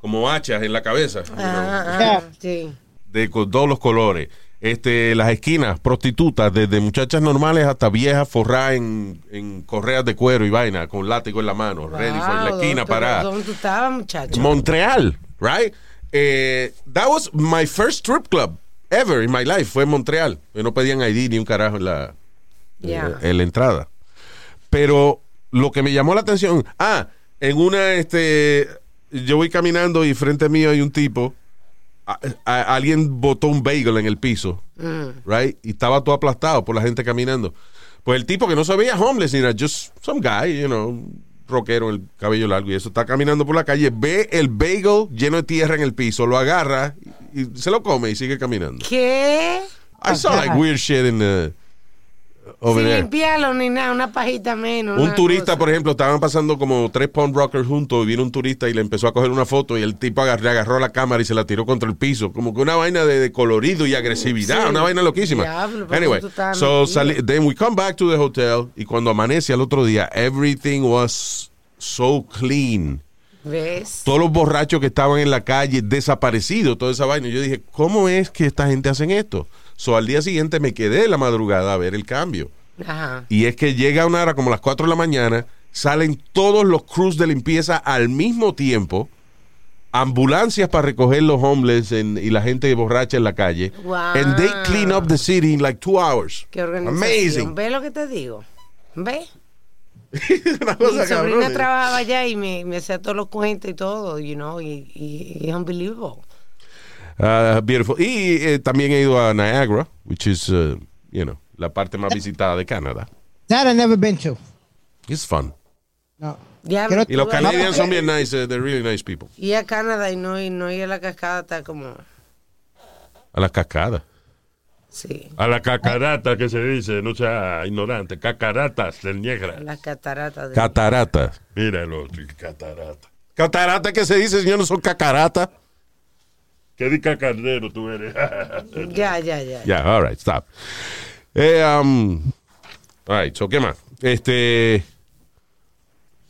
como hachas en la cabeza. you know, Ah, ah, sí. De todos los colores. Este, las esquinas, prostitutas, desde muchachas normales hasta viejas forradas en, en correas de cuero y vaina, con látigo en la mano, ready for la esquina ¿dónde- para ¿Dónde tú estabas, muchacho? Montreal, right? Eh, that was my first strip club ever in my life, fue en Montreal. No pedían ID ni un carajo en la, Yeah. eh, en la entrada. Pero lo que me llamó la atención, ah, en una, este, yo voy caminando y frente mío hay un tipo, a- a- alguien botó un bagel en el piso, right? Y estaba todo aplastado por la gente caminando. Pues el tipo que no se veía homeless, nada, just some guy, you know, rockero, el cabello largo y eso, está caminando por la calle, ve el bagel lleno de tierra en el piso, lo agarra y, y se lo come y sigue caminando. ¿Qué? I saw like weird shit in the, over Sin there. limpiarlo ni nada, una pajita menos. Un turista, cosa. por ejemplo, estaban pasando como tres punk rockers juntos y vino un turista y le empezó a coger una foto y el tipo agar- le agarró la cámara y se la tiró contra el piso. Como que una vaina de, de colorido y agresividad, Sí. una vaina loquísima. Diablo, anyway, so sali- then we come back to the hotel y cuando amanece al otro día, everything was so clean. ¿Ves? Todos los borrachos que estaban en la calle desaparecidos, toda esa vaina. Y yo dije, ¿cómo es que esta gente hacen esto? So al día siguiente me quedé en la madrugada a ver el cambio. Ajá. Y es que llega una hora como las 4 de la mañana, salen todos los crews de limpieza al mismo tiempo, ambulancias para recoger los homeless en- y la gente borracha en la calle. Wow. And they clean up the city in like two hours. Qué. Amazing. ¿Ves lo que te digo? Una Mi sobrina trabajaba allá y me, me hacía todos los cuentos y todo, you know, y, y, y es unbelievable. Ah, beautiful. Y eh, también he ido a Niagara, which is, uh, you know, la parte más visitada de Canadá. That I never been to. It's fun. No. Ya Y los canadienses son bien nice, uh, they're really nice people. Y a Canadá y no, y no ir a la cascada está como, A las cascadas. sí, A la cacarata que se dice, no sea ignorante, cacaratas del Niagara. las cataratas. De... Cataratas. Mira el otro, catarata. ¿Catarata qué se dice, señor? ¿No son cacaratas? ¿Qué di cacardero tú eres? ya, ya, ya. Ya, all right, stop. Eh, um, all right, so, ¿qué más? Este.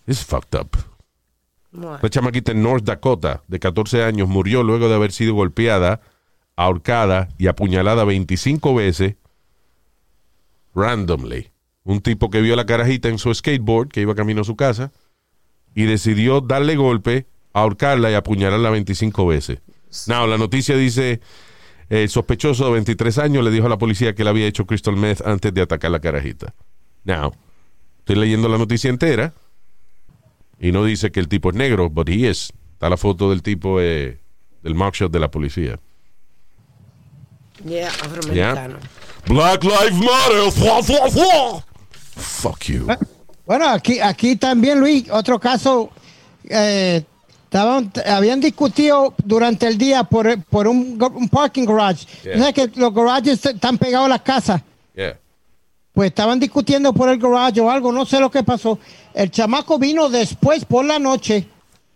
It's fucked up. La chamaquita en North Dakota, de 14 años, murió luego de haber sido golpeada, ahorcada y apuñalada 25 veces randomly. Un tipo que vio a la carajita en su skateboard, que iba camino a su casa, y decidió darle golpe, ahorcarla y apuñalarla 25 veces. Now, la noticia dice, el sospechoso de 23 años le dijo a la policía que él había hecho crystal meth antes de atacar a la carajita. Now, estoy leyendo la noticia entera y no dice que el tipo es negro, but he is. Está la foto del tipo eh, del mugshot de la policía. yeah, afroamericano. Black Lives Matter. Fua, fua, fua. Fuck you. Bueno, aquí, aquí también, Luis, otro caso. eh, estaban, habían discutido durante el día por, por un, un parking garage. Yeah. Sea que los garages están pegados a las casas. Yeah. Pues estaban discutiendo por el garage o algo, no sé lo que pasó. El chamaco vino después por la noche,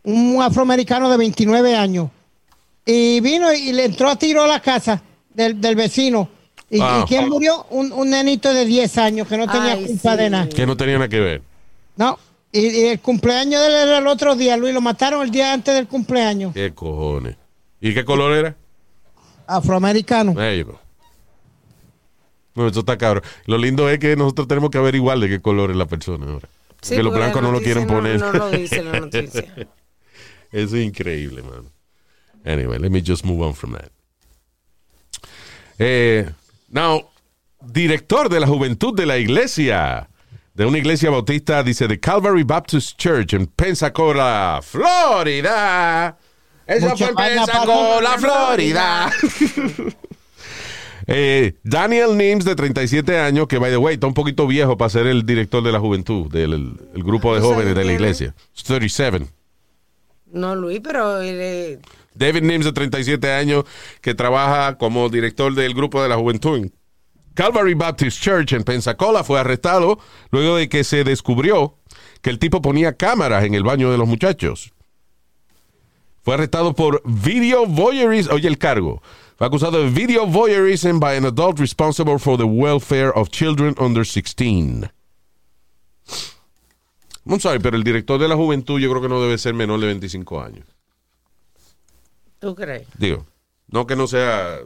un afroamericano de 29 años, y vino y le entró a tiro a la casa del, del vecino. ¿Y, Wow. y quién murió? Un, un nenito de 10 años que no tenía Ay, culpa sí. de nada. Que no tenía nada que ver. No. Y, y el cumpleaños de él era el otro día, Luis. Lo mataron el día antes del cumpleaños. ¿Qué cojones? ¿Y qué color era? Afroamericano. You go. No, eso está cabrón. Lo lindo es que nosotros tenemos que averiguar de qué color es la persona ahora. Sí, porque los blancos no lo quieren no- poner. no lo dice la noticia. Eso es increíble, man. Anyway, let me just move on from that. Eh, now, director de la juventud de la iglesia, de una iglesia bautista, dice, de Calvary Baptist Church en Pensacola, Florida. Eso Mucha fue en Pensacola, Florida. Eh, Daniel Nims, de 37 años, que, by the way, está un poquito viejo para ser el director de la juventud, del el- el grupo de ¿Cuántos jóvenes de la iglesia. 37. No, Luis, pero es- David Nims, de 37 años, que trabaja como director del grupo de la juventud en Calvary Baptist Church en Pensacola, fue arrestado luego de que se descubrió que el tipo ponía cámaras en el baño de los muchachos. Fue arrestado por video voyeurism. Oye, el cargo. Fue acusado de video voyeurism by an adult responsible for the welfare of children under 16. I'm sorry, pero el director de la juventud yo creo que no debe ser menor de 25 años. ¿Tú crees? Digo, no que no sea,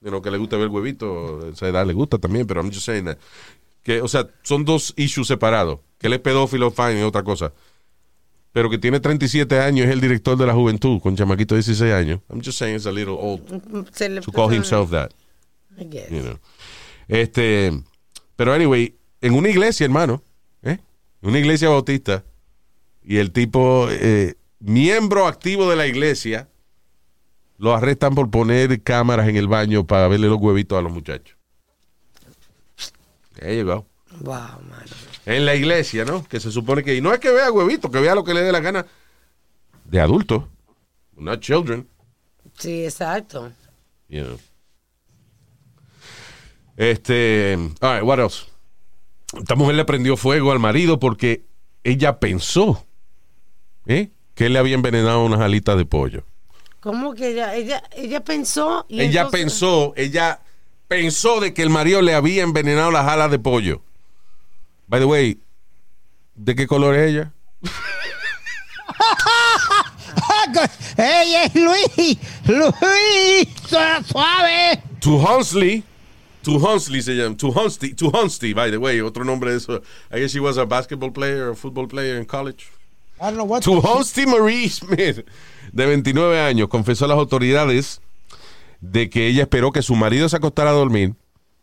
you que le guste ver huevito, esa edad le gusta también, pero I'm just saying that. Que, o sea, son dos issues separados. Que él es pedófilo, fine, es otra cosa. Pero que tiene 37 años, es el director de la juventud, con chamaquito de 16 años. I'm just saying it's a little old to call himself that. I guess. you know. Este, pero anyway, en una iglesia, hermano, ¿eh? una iglesia bautista, y el tipo, eh, miembro activo de la iglesia, lo arrestan por poner cámaras en el baño para verle los huevitos a los muchachos. You go. Wow, man. En la iglesia, ¿no? Que se supone que, y no es que vea huevitos, que vea lo que le dé la gana de adultos, not children. Sí, exacto. You know. Este, all right, what else? Esta mujer le prendió fuego al marido porque ella pensó ¿eh? que él le había envenenado unas alitas de pollo. ¿Cómo que ella, ella, ella pensó y ella entonces- pensó, ella pensó de que el marido le había envenenado las alas de pollo. By the way, ¿de qué color es ella? ¡Ey, es Luis! ¡Luis! Suave, ¡Suave! To Hunsley. To Hunsley se llama. To Hunsley, to Hunsley, by the way. Otro nombre de eso. I guess she was a basketball player or football player in college. I don't know what To Hunsley Marie Smith, de 29 años, confesó a las autoridades de que ella esperó que su marido se acostara a dormir.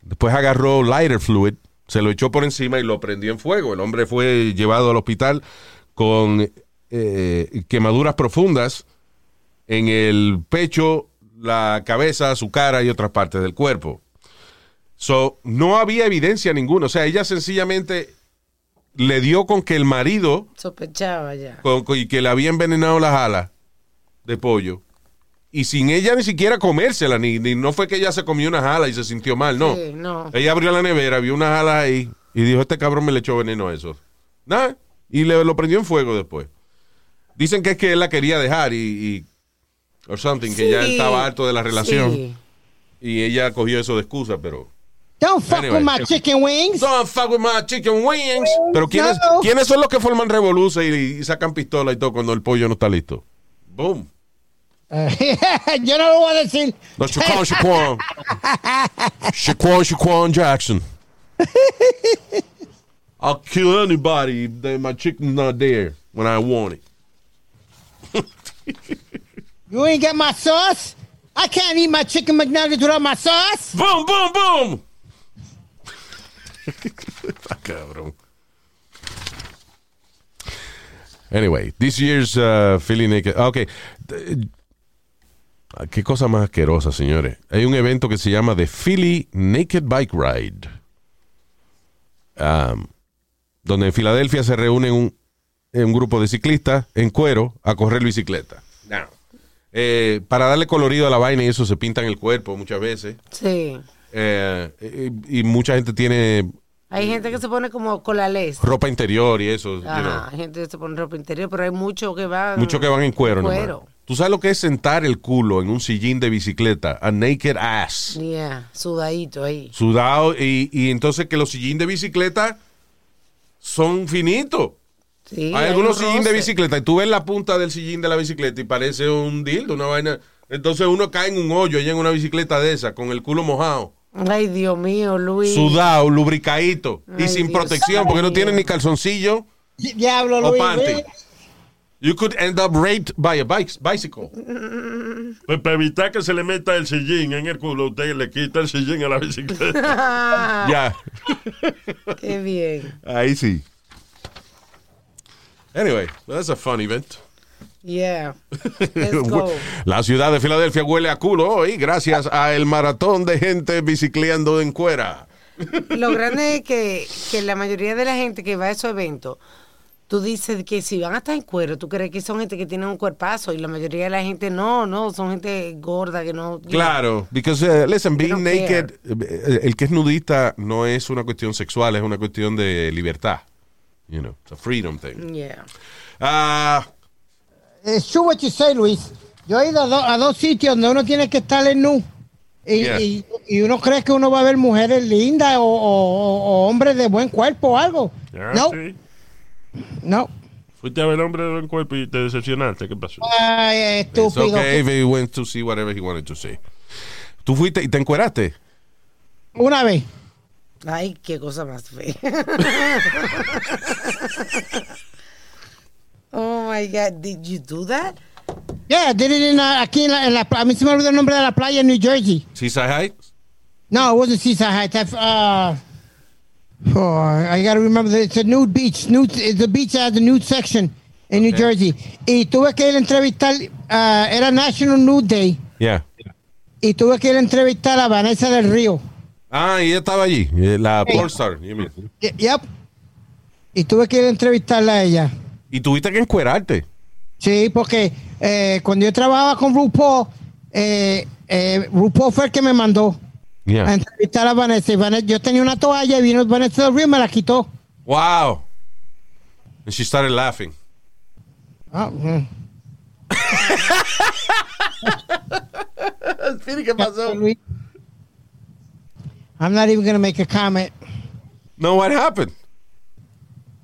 Después agarró lighter fluid, se lo echó por encima y lo prendió en fuego. El hombre fue llevado al hospital con eh, quemaduras profundas en el pecho, la cabeza, su cara y otras partes del cuerpo. So, no había evidencia ninguna. O sea, ella sencillamente le dio con que el marido Sospechaba ya. con- con- y que le había envenenado las alas de pollo. Y sin ella ni siquiera comérsela, ni, ni- no fue que ella se comió unas alas y se sintió mal, no. Sí, no. Ella abrió la nevera, vio unas alas ahí y dijo, este cabrón me le echó veneno a eso. Nada, y le, lo prendió en fuego después. Dicen que es que él la quería dejar y... or something, que ya estaba harto de la relación. sí. Y ella cogió eso de excusa, pero... Don't fuck Anyway. with my chicken wings. Don't fuck with my chicken wings. Pero ¿quiénes, No. ¿quiénes son los que forman revolución y, y sacan pistola y todo cuando el pollo no está listo? Boom. Yo no lo voy a decir. No, Shaquan, Shaquan. Shaquan, Shaquan Jackson. I'll kill anybody if they- my chicken's not there when I want it. You ain't got my sauce? I can't eat my chicken McNuggets without my sauce. Boom, boom, boom. Ah, cabrón. Anyway, this year's uh, Philly Naked. ah, Ok. Ah, Qué cosa más asquerosa, señores. Hay un evento que se llama The Philly Naked Bike Ride. Um, donde en Filadelfia se reúnen un un grupo de ciclistas en cuero a correr bicicleta. Now, eh, para darle colorido a la vaina y eso se pintan el cuerpo muchas veces. Sí. Eh, y, y mucha gente tiene Hay gente que se pone como con la les. ropa interior y eso. you know. Ajá, hay gente que se pone ropa interior, pero hay muchos que van. Muchos que van en cuero. Cuero. ¿Tú sabes lo que es sentar el culo en un sillín de bicicleta? A naked ass. Yeah, sudadito ahí. Sudado. Y, y entonces que los sillín de bicicleta son finitos. Sí, Hay algunos un sillín de bicicleta y tú ves la punta del sillín de la bicicleta y parece un dildo, una vaina. Entonces uno cae en un hoyo allá en una bicicleta de esa, con el culo mojado, Ay, Dios mío, Luis. sudado, lubricadito y sin Dios protección porque no mío. tiene ni calzoncillo Diablo, o Luis. panty. ¿ves? You could end up raped by a bike, bicycle. Pues para evitar que se le meta el sillín en el culo, usted le quita el sillín a la bicicleta. Ya, Qué bien. ahí sí. Anyway, that's a fun event. Yeah. Let's go. La ciudad de Filadelfia huele a culo hoy gracias a el maratón de gente bicicleando en cuera. Lo grande es que, que la mayoría de la gente que va a esos eventos, tú dices que si van a estar en cuero, tú crees que son gente que tiene un cuerpazo y la mayoría de la gente no, no, son gente gorda que no. Claro, because uh, listen, being naked, eh, el que es nudista no es una cuestión sexual, es una cuestión de libertad. You know, it's a freedom thing. Yeah. Ah, It's true what you say, Luis. Yo he ido a, do- a dos sitios donde uno tiene que estar en nu. Y, Yeah. y- y uno cree que uno va a ver mujeres lindas o, o- o hombres de buen cuerpo o algo. Ya, no, sí. no. Fuiste a ver hombre de buen cuerpo y te decepcionaste. ¿Qué pasó? Ay, it's estúpido. okay if he went to see whatever he wanted to see. ¿Tú fuiste y te encueraste? Una vez. Ay, qué cosa más fea. oh my God, did you do that? Yeah, did it in, uh, aquí en la, en la A mí se me olvidó el nombre de la playa en New Jersey. Seaside Heights? No, it wasn't Seaside Heights. I've, Uh, oh, I gotta remember. that It's a nude beach. Nude, it's a beach that has a nude section in New Jersey. Y tuve que ir a entrevistar. uh, era National Nude Day. Yeah. Y tuve que ir a entrevistar a Vanessa del Río. Ah, y ella estaba allí, eh, la Sí. pornstar. you mean. Y- Yep. Y tuve que ir a entrevistarla a ella. Y tuviste que encuerarte. Sí, porque eh, cuando yo trabajaba con RuPaul, eh, eh, RuPaul fue el que me mandó a Yeah. entrevistar a Vanessa. Y Vanessa- Yo tenía una toalla y vino Vanessa del Río y me la quitó. Wow. And she started laughing. Ah, mm. ¿Qué pasó? I'm not even going to make a comment. No, what happened?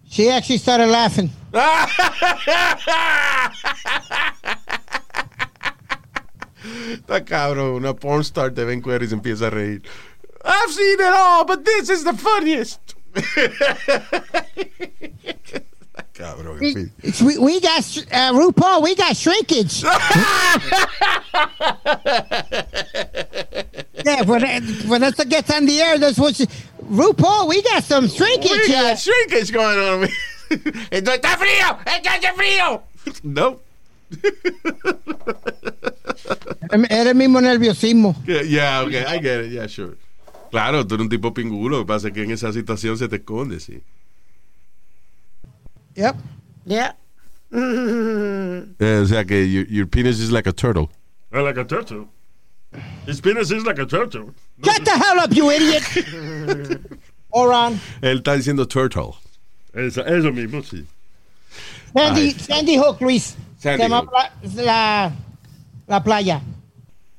She actually started laughing. Está cabrón, una pornstar te ven cuero y se empieza a reír. I've seen it all, but this is the funniest. Cabrón, en We, fin. it's- we, we got, uh, RuPaul, we got shrinkage. yeah, when, Vanessa gets on the air, that's what she, RuPaul, we got some shrinkage We got shrinkage going on. ¡Esto está frío! ¡Esto hace frío! no. Era el mismo nerviosismo. Yeah, yeah, okay, I get it, yeah, sure. Claro, tú eres un tipo pingulo, lo que pasa es que en esa situación se te esconde, sí. Yep. Yeah. Eh, o sea que your, your penis is like a turtle. Ah, like a turtle. His penis is like a turtle. Shut the hell up, you idiot. Moron. Él está diciendo turtle. Eso, eso mismo, sí. Sandy, Ay. Sandy Hook, Luis. Sandy Se llama Hook. la, la playa.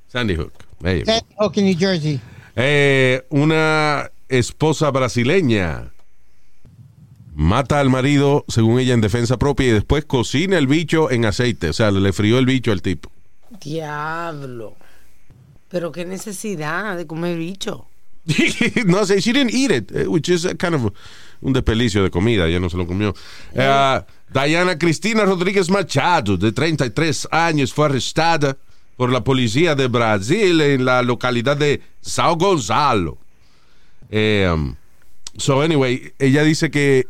Sandy Hook. Sandy Hook in New Jersey. Eh, una esposa brasileña mata al marido, según ella, en defensa propia y después cocina el bicho en aceite. O sea, le frió el bicho al tipo. Diablo. Pero qué necesidad de comer bicho. no sé, she didn't eat it, eh, which is a kind of un despelicio de comida, ya no se lo comió. Eh, Diana Cristina Rodríguez Machado, de 33 años, fue arrestada por la policía de Brasil en la localidad de Sao Gonzalo. Eh, um, so, anyway, ella dice que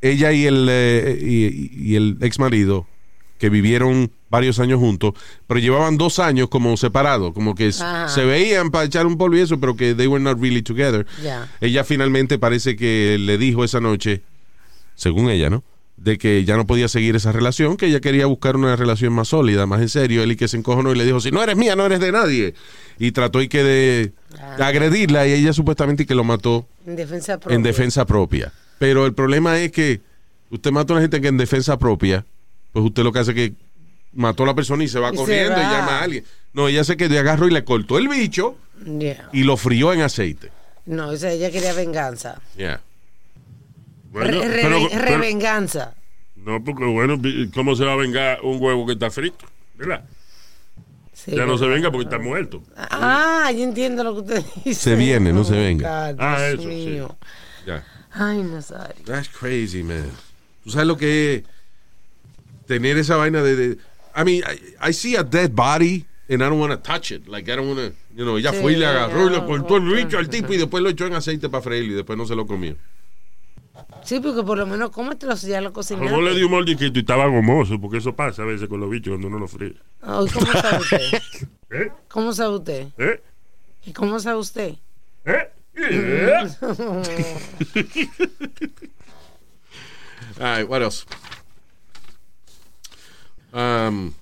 ella y el, eh, y, y el ex marido, que vivieron varios años juntos, pero llevaban dos años como separados, como que Ajá. se veían para echar un polvo y eso, pero que they were not really together. Ella finalmente parece que le dijo esa noche, según ella, ¿no? de que ya no podía seguir esa relación, que ella quería buscar una relación más sólida, más en serio. Él y que se encojonó y le dijo, si no eres mía, no eres de nadie. Y trató y que de agredirla y ella supuestamente que lo mató En defensa propia. en defensa propia. Pero el problema es que usted mata a una gente que en defensa propia, pues usted lo que hace es que mató a la persona y se va Y se corriendo y llama a alguien. No, ella se que de agarró y le cortó el bicho Yeah. y lo frió en aceite. No, o sea, ella quería venganza. Yeah. Bueno, Re- pero- re- pero- revenganza. no, porque bueno, ¿cómo se va a vengar un huevo que está frito? ¿Verdad? Sí, ya no se venga porque está muerto. Ah, yo entiendo lo que usted dice. Se viene, no se Oh, venga. God, Ah, Dios eso, sí. mío. Ya. Ay, Nazario. That's crazy, man. ¿Tú sabes lo que es tener esa vaina de... de- I mean, I, I see a dead body and I don't want to touch it. Like, I don't want to... You know, ella Sí, fue y le agarró y le no, cortó el no, bicho al tipo y después lo echó en aceite para freírlo y después no se lo comió. Sí, porque por lo menos cómetelo si ya lo cocinaste. Como le dio un mordisquito y estaba gomoso, porque eso pasa a veces con los bichos cuando uno los fríe. Ay, ¿Cómo sabe usted? ¿Eh? ¿Cómo sabe usted? ¿Eh? ¿Y cómo sabe usted? ¿Eh? ¿Eh? All right, what else? Um,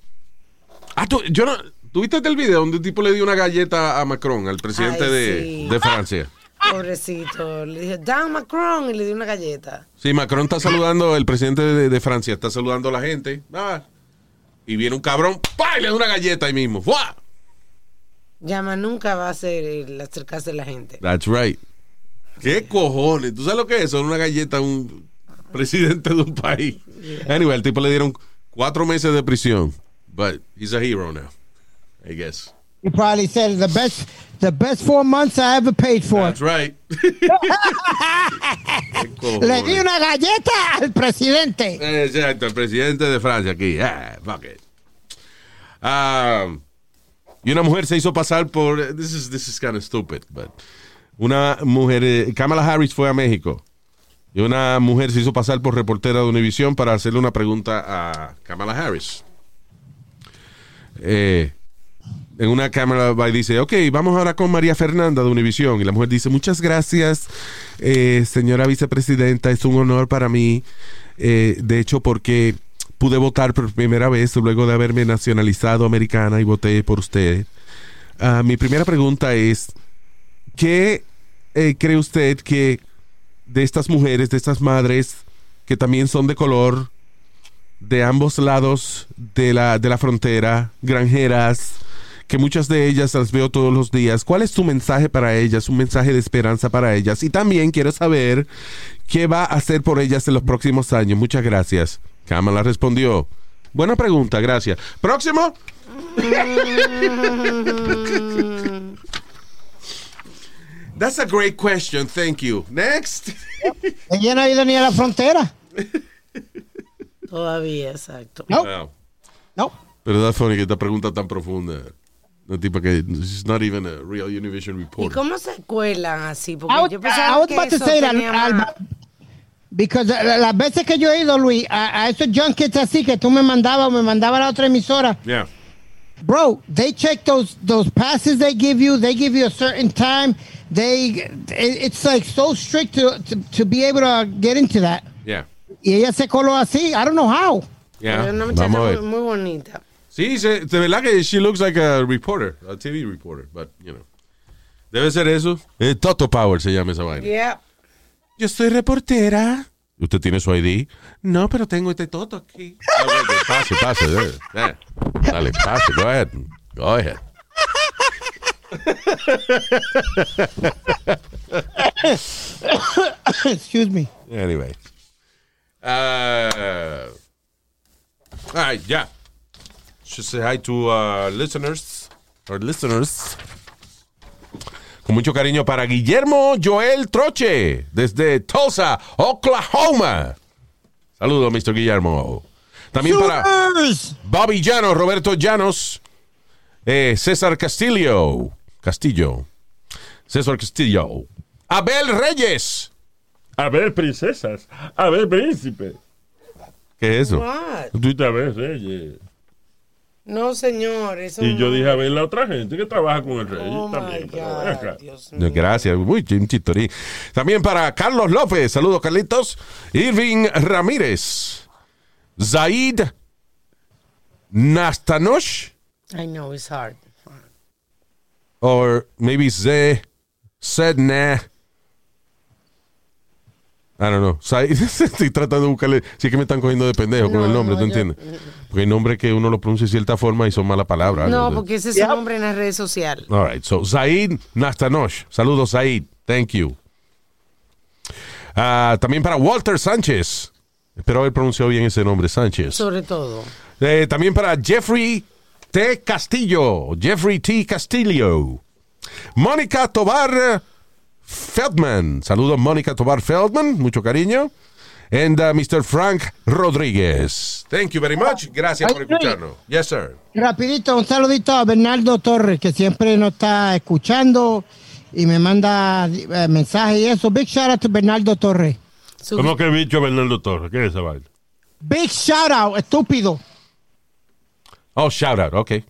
ah, tú, yo no... ¿Tuviste el video donde un tipo le dio una galleta a Macron, al presidente Ay, de, sí. de Francia? Pobrecito. Le dije, Dan Macron y le di una galleta. Sí, Macron está saludando, el presidente de, de Francia está saludando a la gente. Ah, y viene un cabrón, ¡pa! y le da una galleta ahí mismo. ¡Fua! Llama nunca va a ser el acercarse a la gente. That's right. ¿Qué cojones? ¿Tú sabes lo que es? Son una galleta a un presidente de un país. Anyway, al tipo le dieron cuatro meses de prisión. But he's a hero now, I guess. He probably said the best, the best four months I ever paid for. That's right. Le di una galleta al presidente. Exacto, el presidente de Francia aquí. Ah, fuck it. Um, y una mujer se hizo pasar por. This is, this is kind of stupid, but. Una mujer. eh, Kamala Harris fue a México. Y una mujer se hizo pasar por reportera de Univision para hacerle una pregunta a Kamala Harris. Eh, en una cámara va y dice, ok, vamos ahora con María Fernanda de Univision. Y la mujer dice, muchas gracias, eh, señora vicepresidenta, es un honor para mí. Eh, de hecho, porque pude votar por primera vez luego de haberme nacionalizado americana y voté por usted. Ah, mi primera pregunta es, ¿qué cree usted que de estas mujeres, de estas madres que también son de color, de ambos lados de la, de la frontera, granjeras, que muchas de ellas las veo todos los días. ¿Cuál es su mensaje para ellas? Un mensaje de esperanza para ellas. Y también quiero saber qué va a hacer por ellas en los próximos años. Muchas gracias. Kamala respondió. Buena pregunta, gracias. Próximo. That's a great question. Thank you. Next. Ella no ha ido ni a la frontera. Todavía, exacto. No, Wow. no. Pero that's funny que esta pregunta tan profunda. Una tipa que she's not even a real Univision ¿Y reporter. cómo se cuelan así? Porque I was, yo I pensaba was que about to say that, Alba. Because la- las veces que yo he ido, Luis, a, a esos junkets así que tú me mandabas o me mandaba a la otra emisora, Yeah. Bro, they check those those passes they give you. They give you a certain time. They it- it's like so strict to, to to be able to get into that. Yeah. Y ella se coló así. I don't know how. Yeah. Pero una muchacha Vamos a muy, ver. muy bonita. Sí, se, de verdad que she looks like a reporter, a TV reporter, but you know. Debe ser eso. Eh, Toto Power se llama esa vaina. Yeah. Yo soy reportera. ¿Usted tiene su ID? No, pero tengo este Toto aquí. Ah, pase, pase. eh, eh. Dale, pase. Go ahead. Go ahead. Excuse me. Anyway. Uh, all right, yeah. Should say hi to uh, listeners. Our listeners. Con mucho cariño para Guillermo Joel Troche, desde Tulsa, Oklahoma. Saludos, Mr. Guillermo. También para! Bobby Llanos, Roberto Llanos, eh, César Castillo, Castillo, César Castillo, Abel Reyes. A ver, princesas. A ver, príncipe. ¿Qué es eso? Ves, reyes. No, señor. Eso Y yo dije a ver la otra gente que trabaja con el rey Oh también. God, Dios mío. Gracias, chistorín. También para Carlos López, saludos Carlitos. Irving Ramírez, Zaid Nastanosh, I know it's hard. or maybe Ze Sedna. I don't know. Zaid, estoy tratando de buscarle. Si es que me están cogiendo de pendejo con el nombre, no, ¿tú yo- entiendes? Porque hay nombres que uno lo pronuncia de cierta forma y son malas palabras. No, ¿no? porque ese es su nombre en las redes sociales. All right, so Zaid Nastanosh. Saludos, Zaid. Thank you. Ah, también para Walter Sánchez. Espero haber pronunciado bien ese nombre, Sánchez. Sobre todo. Eh, también para Jeffrey T. Castillo. Jeffrey T. Castillo. Mónica Tobar Feldman. Saludos, Mónica Tobar Feldman. Mucho cariño. And uh, Mr. Frank Rodríguez. Thank you very much. Gracias por escucharnos. Yes, sir. Rapidito, un saludito a Bernardo Torres, que siempre nos está escuchando y me manda eh, mensajes y eso. Big shout out to Bernardo Torres. ¿Cómo que bicho Bernardo Torres? ¿Qué es esa vaina? Big shout out, estúpido. Oh, shout out. Okay.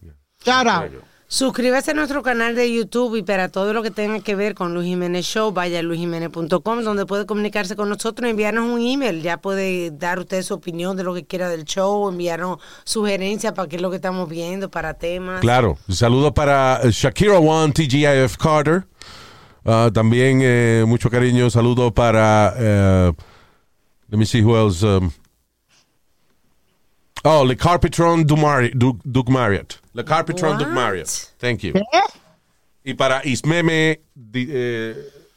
Shout out. Suscríbase a nuestro canal de YouTube y para todo lo que tenga que ver con Luis Jiménez Show, vaya a luisjiménez.com donde puede comunicarse con nosotros, enviarnos un email. Ya puede dar usted su opinión de lo que quiera del show, enviarnos sugerencias para qué es lo que estamos viendo, para temas. Claro. Saludos para eh, Shakira One, TGIF Carter. Ah, también eh, mucho cariño. Saludo para. eh, let me see who else. um, oh, Le Carpetron Duke Marriott. Le Carpetron Duke What? Marriott. Thank you. ¿Qué? Y para Ismeme Di- eh,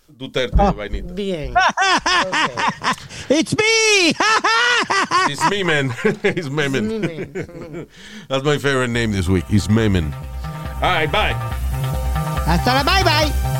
Duterte, Ah. de vainita. Bien. It's me. Ismemen. Ismemen. Ismemen. That's my favorite name this week. Ismemen. All right, bye. Hasta la bye bye.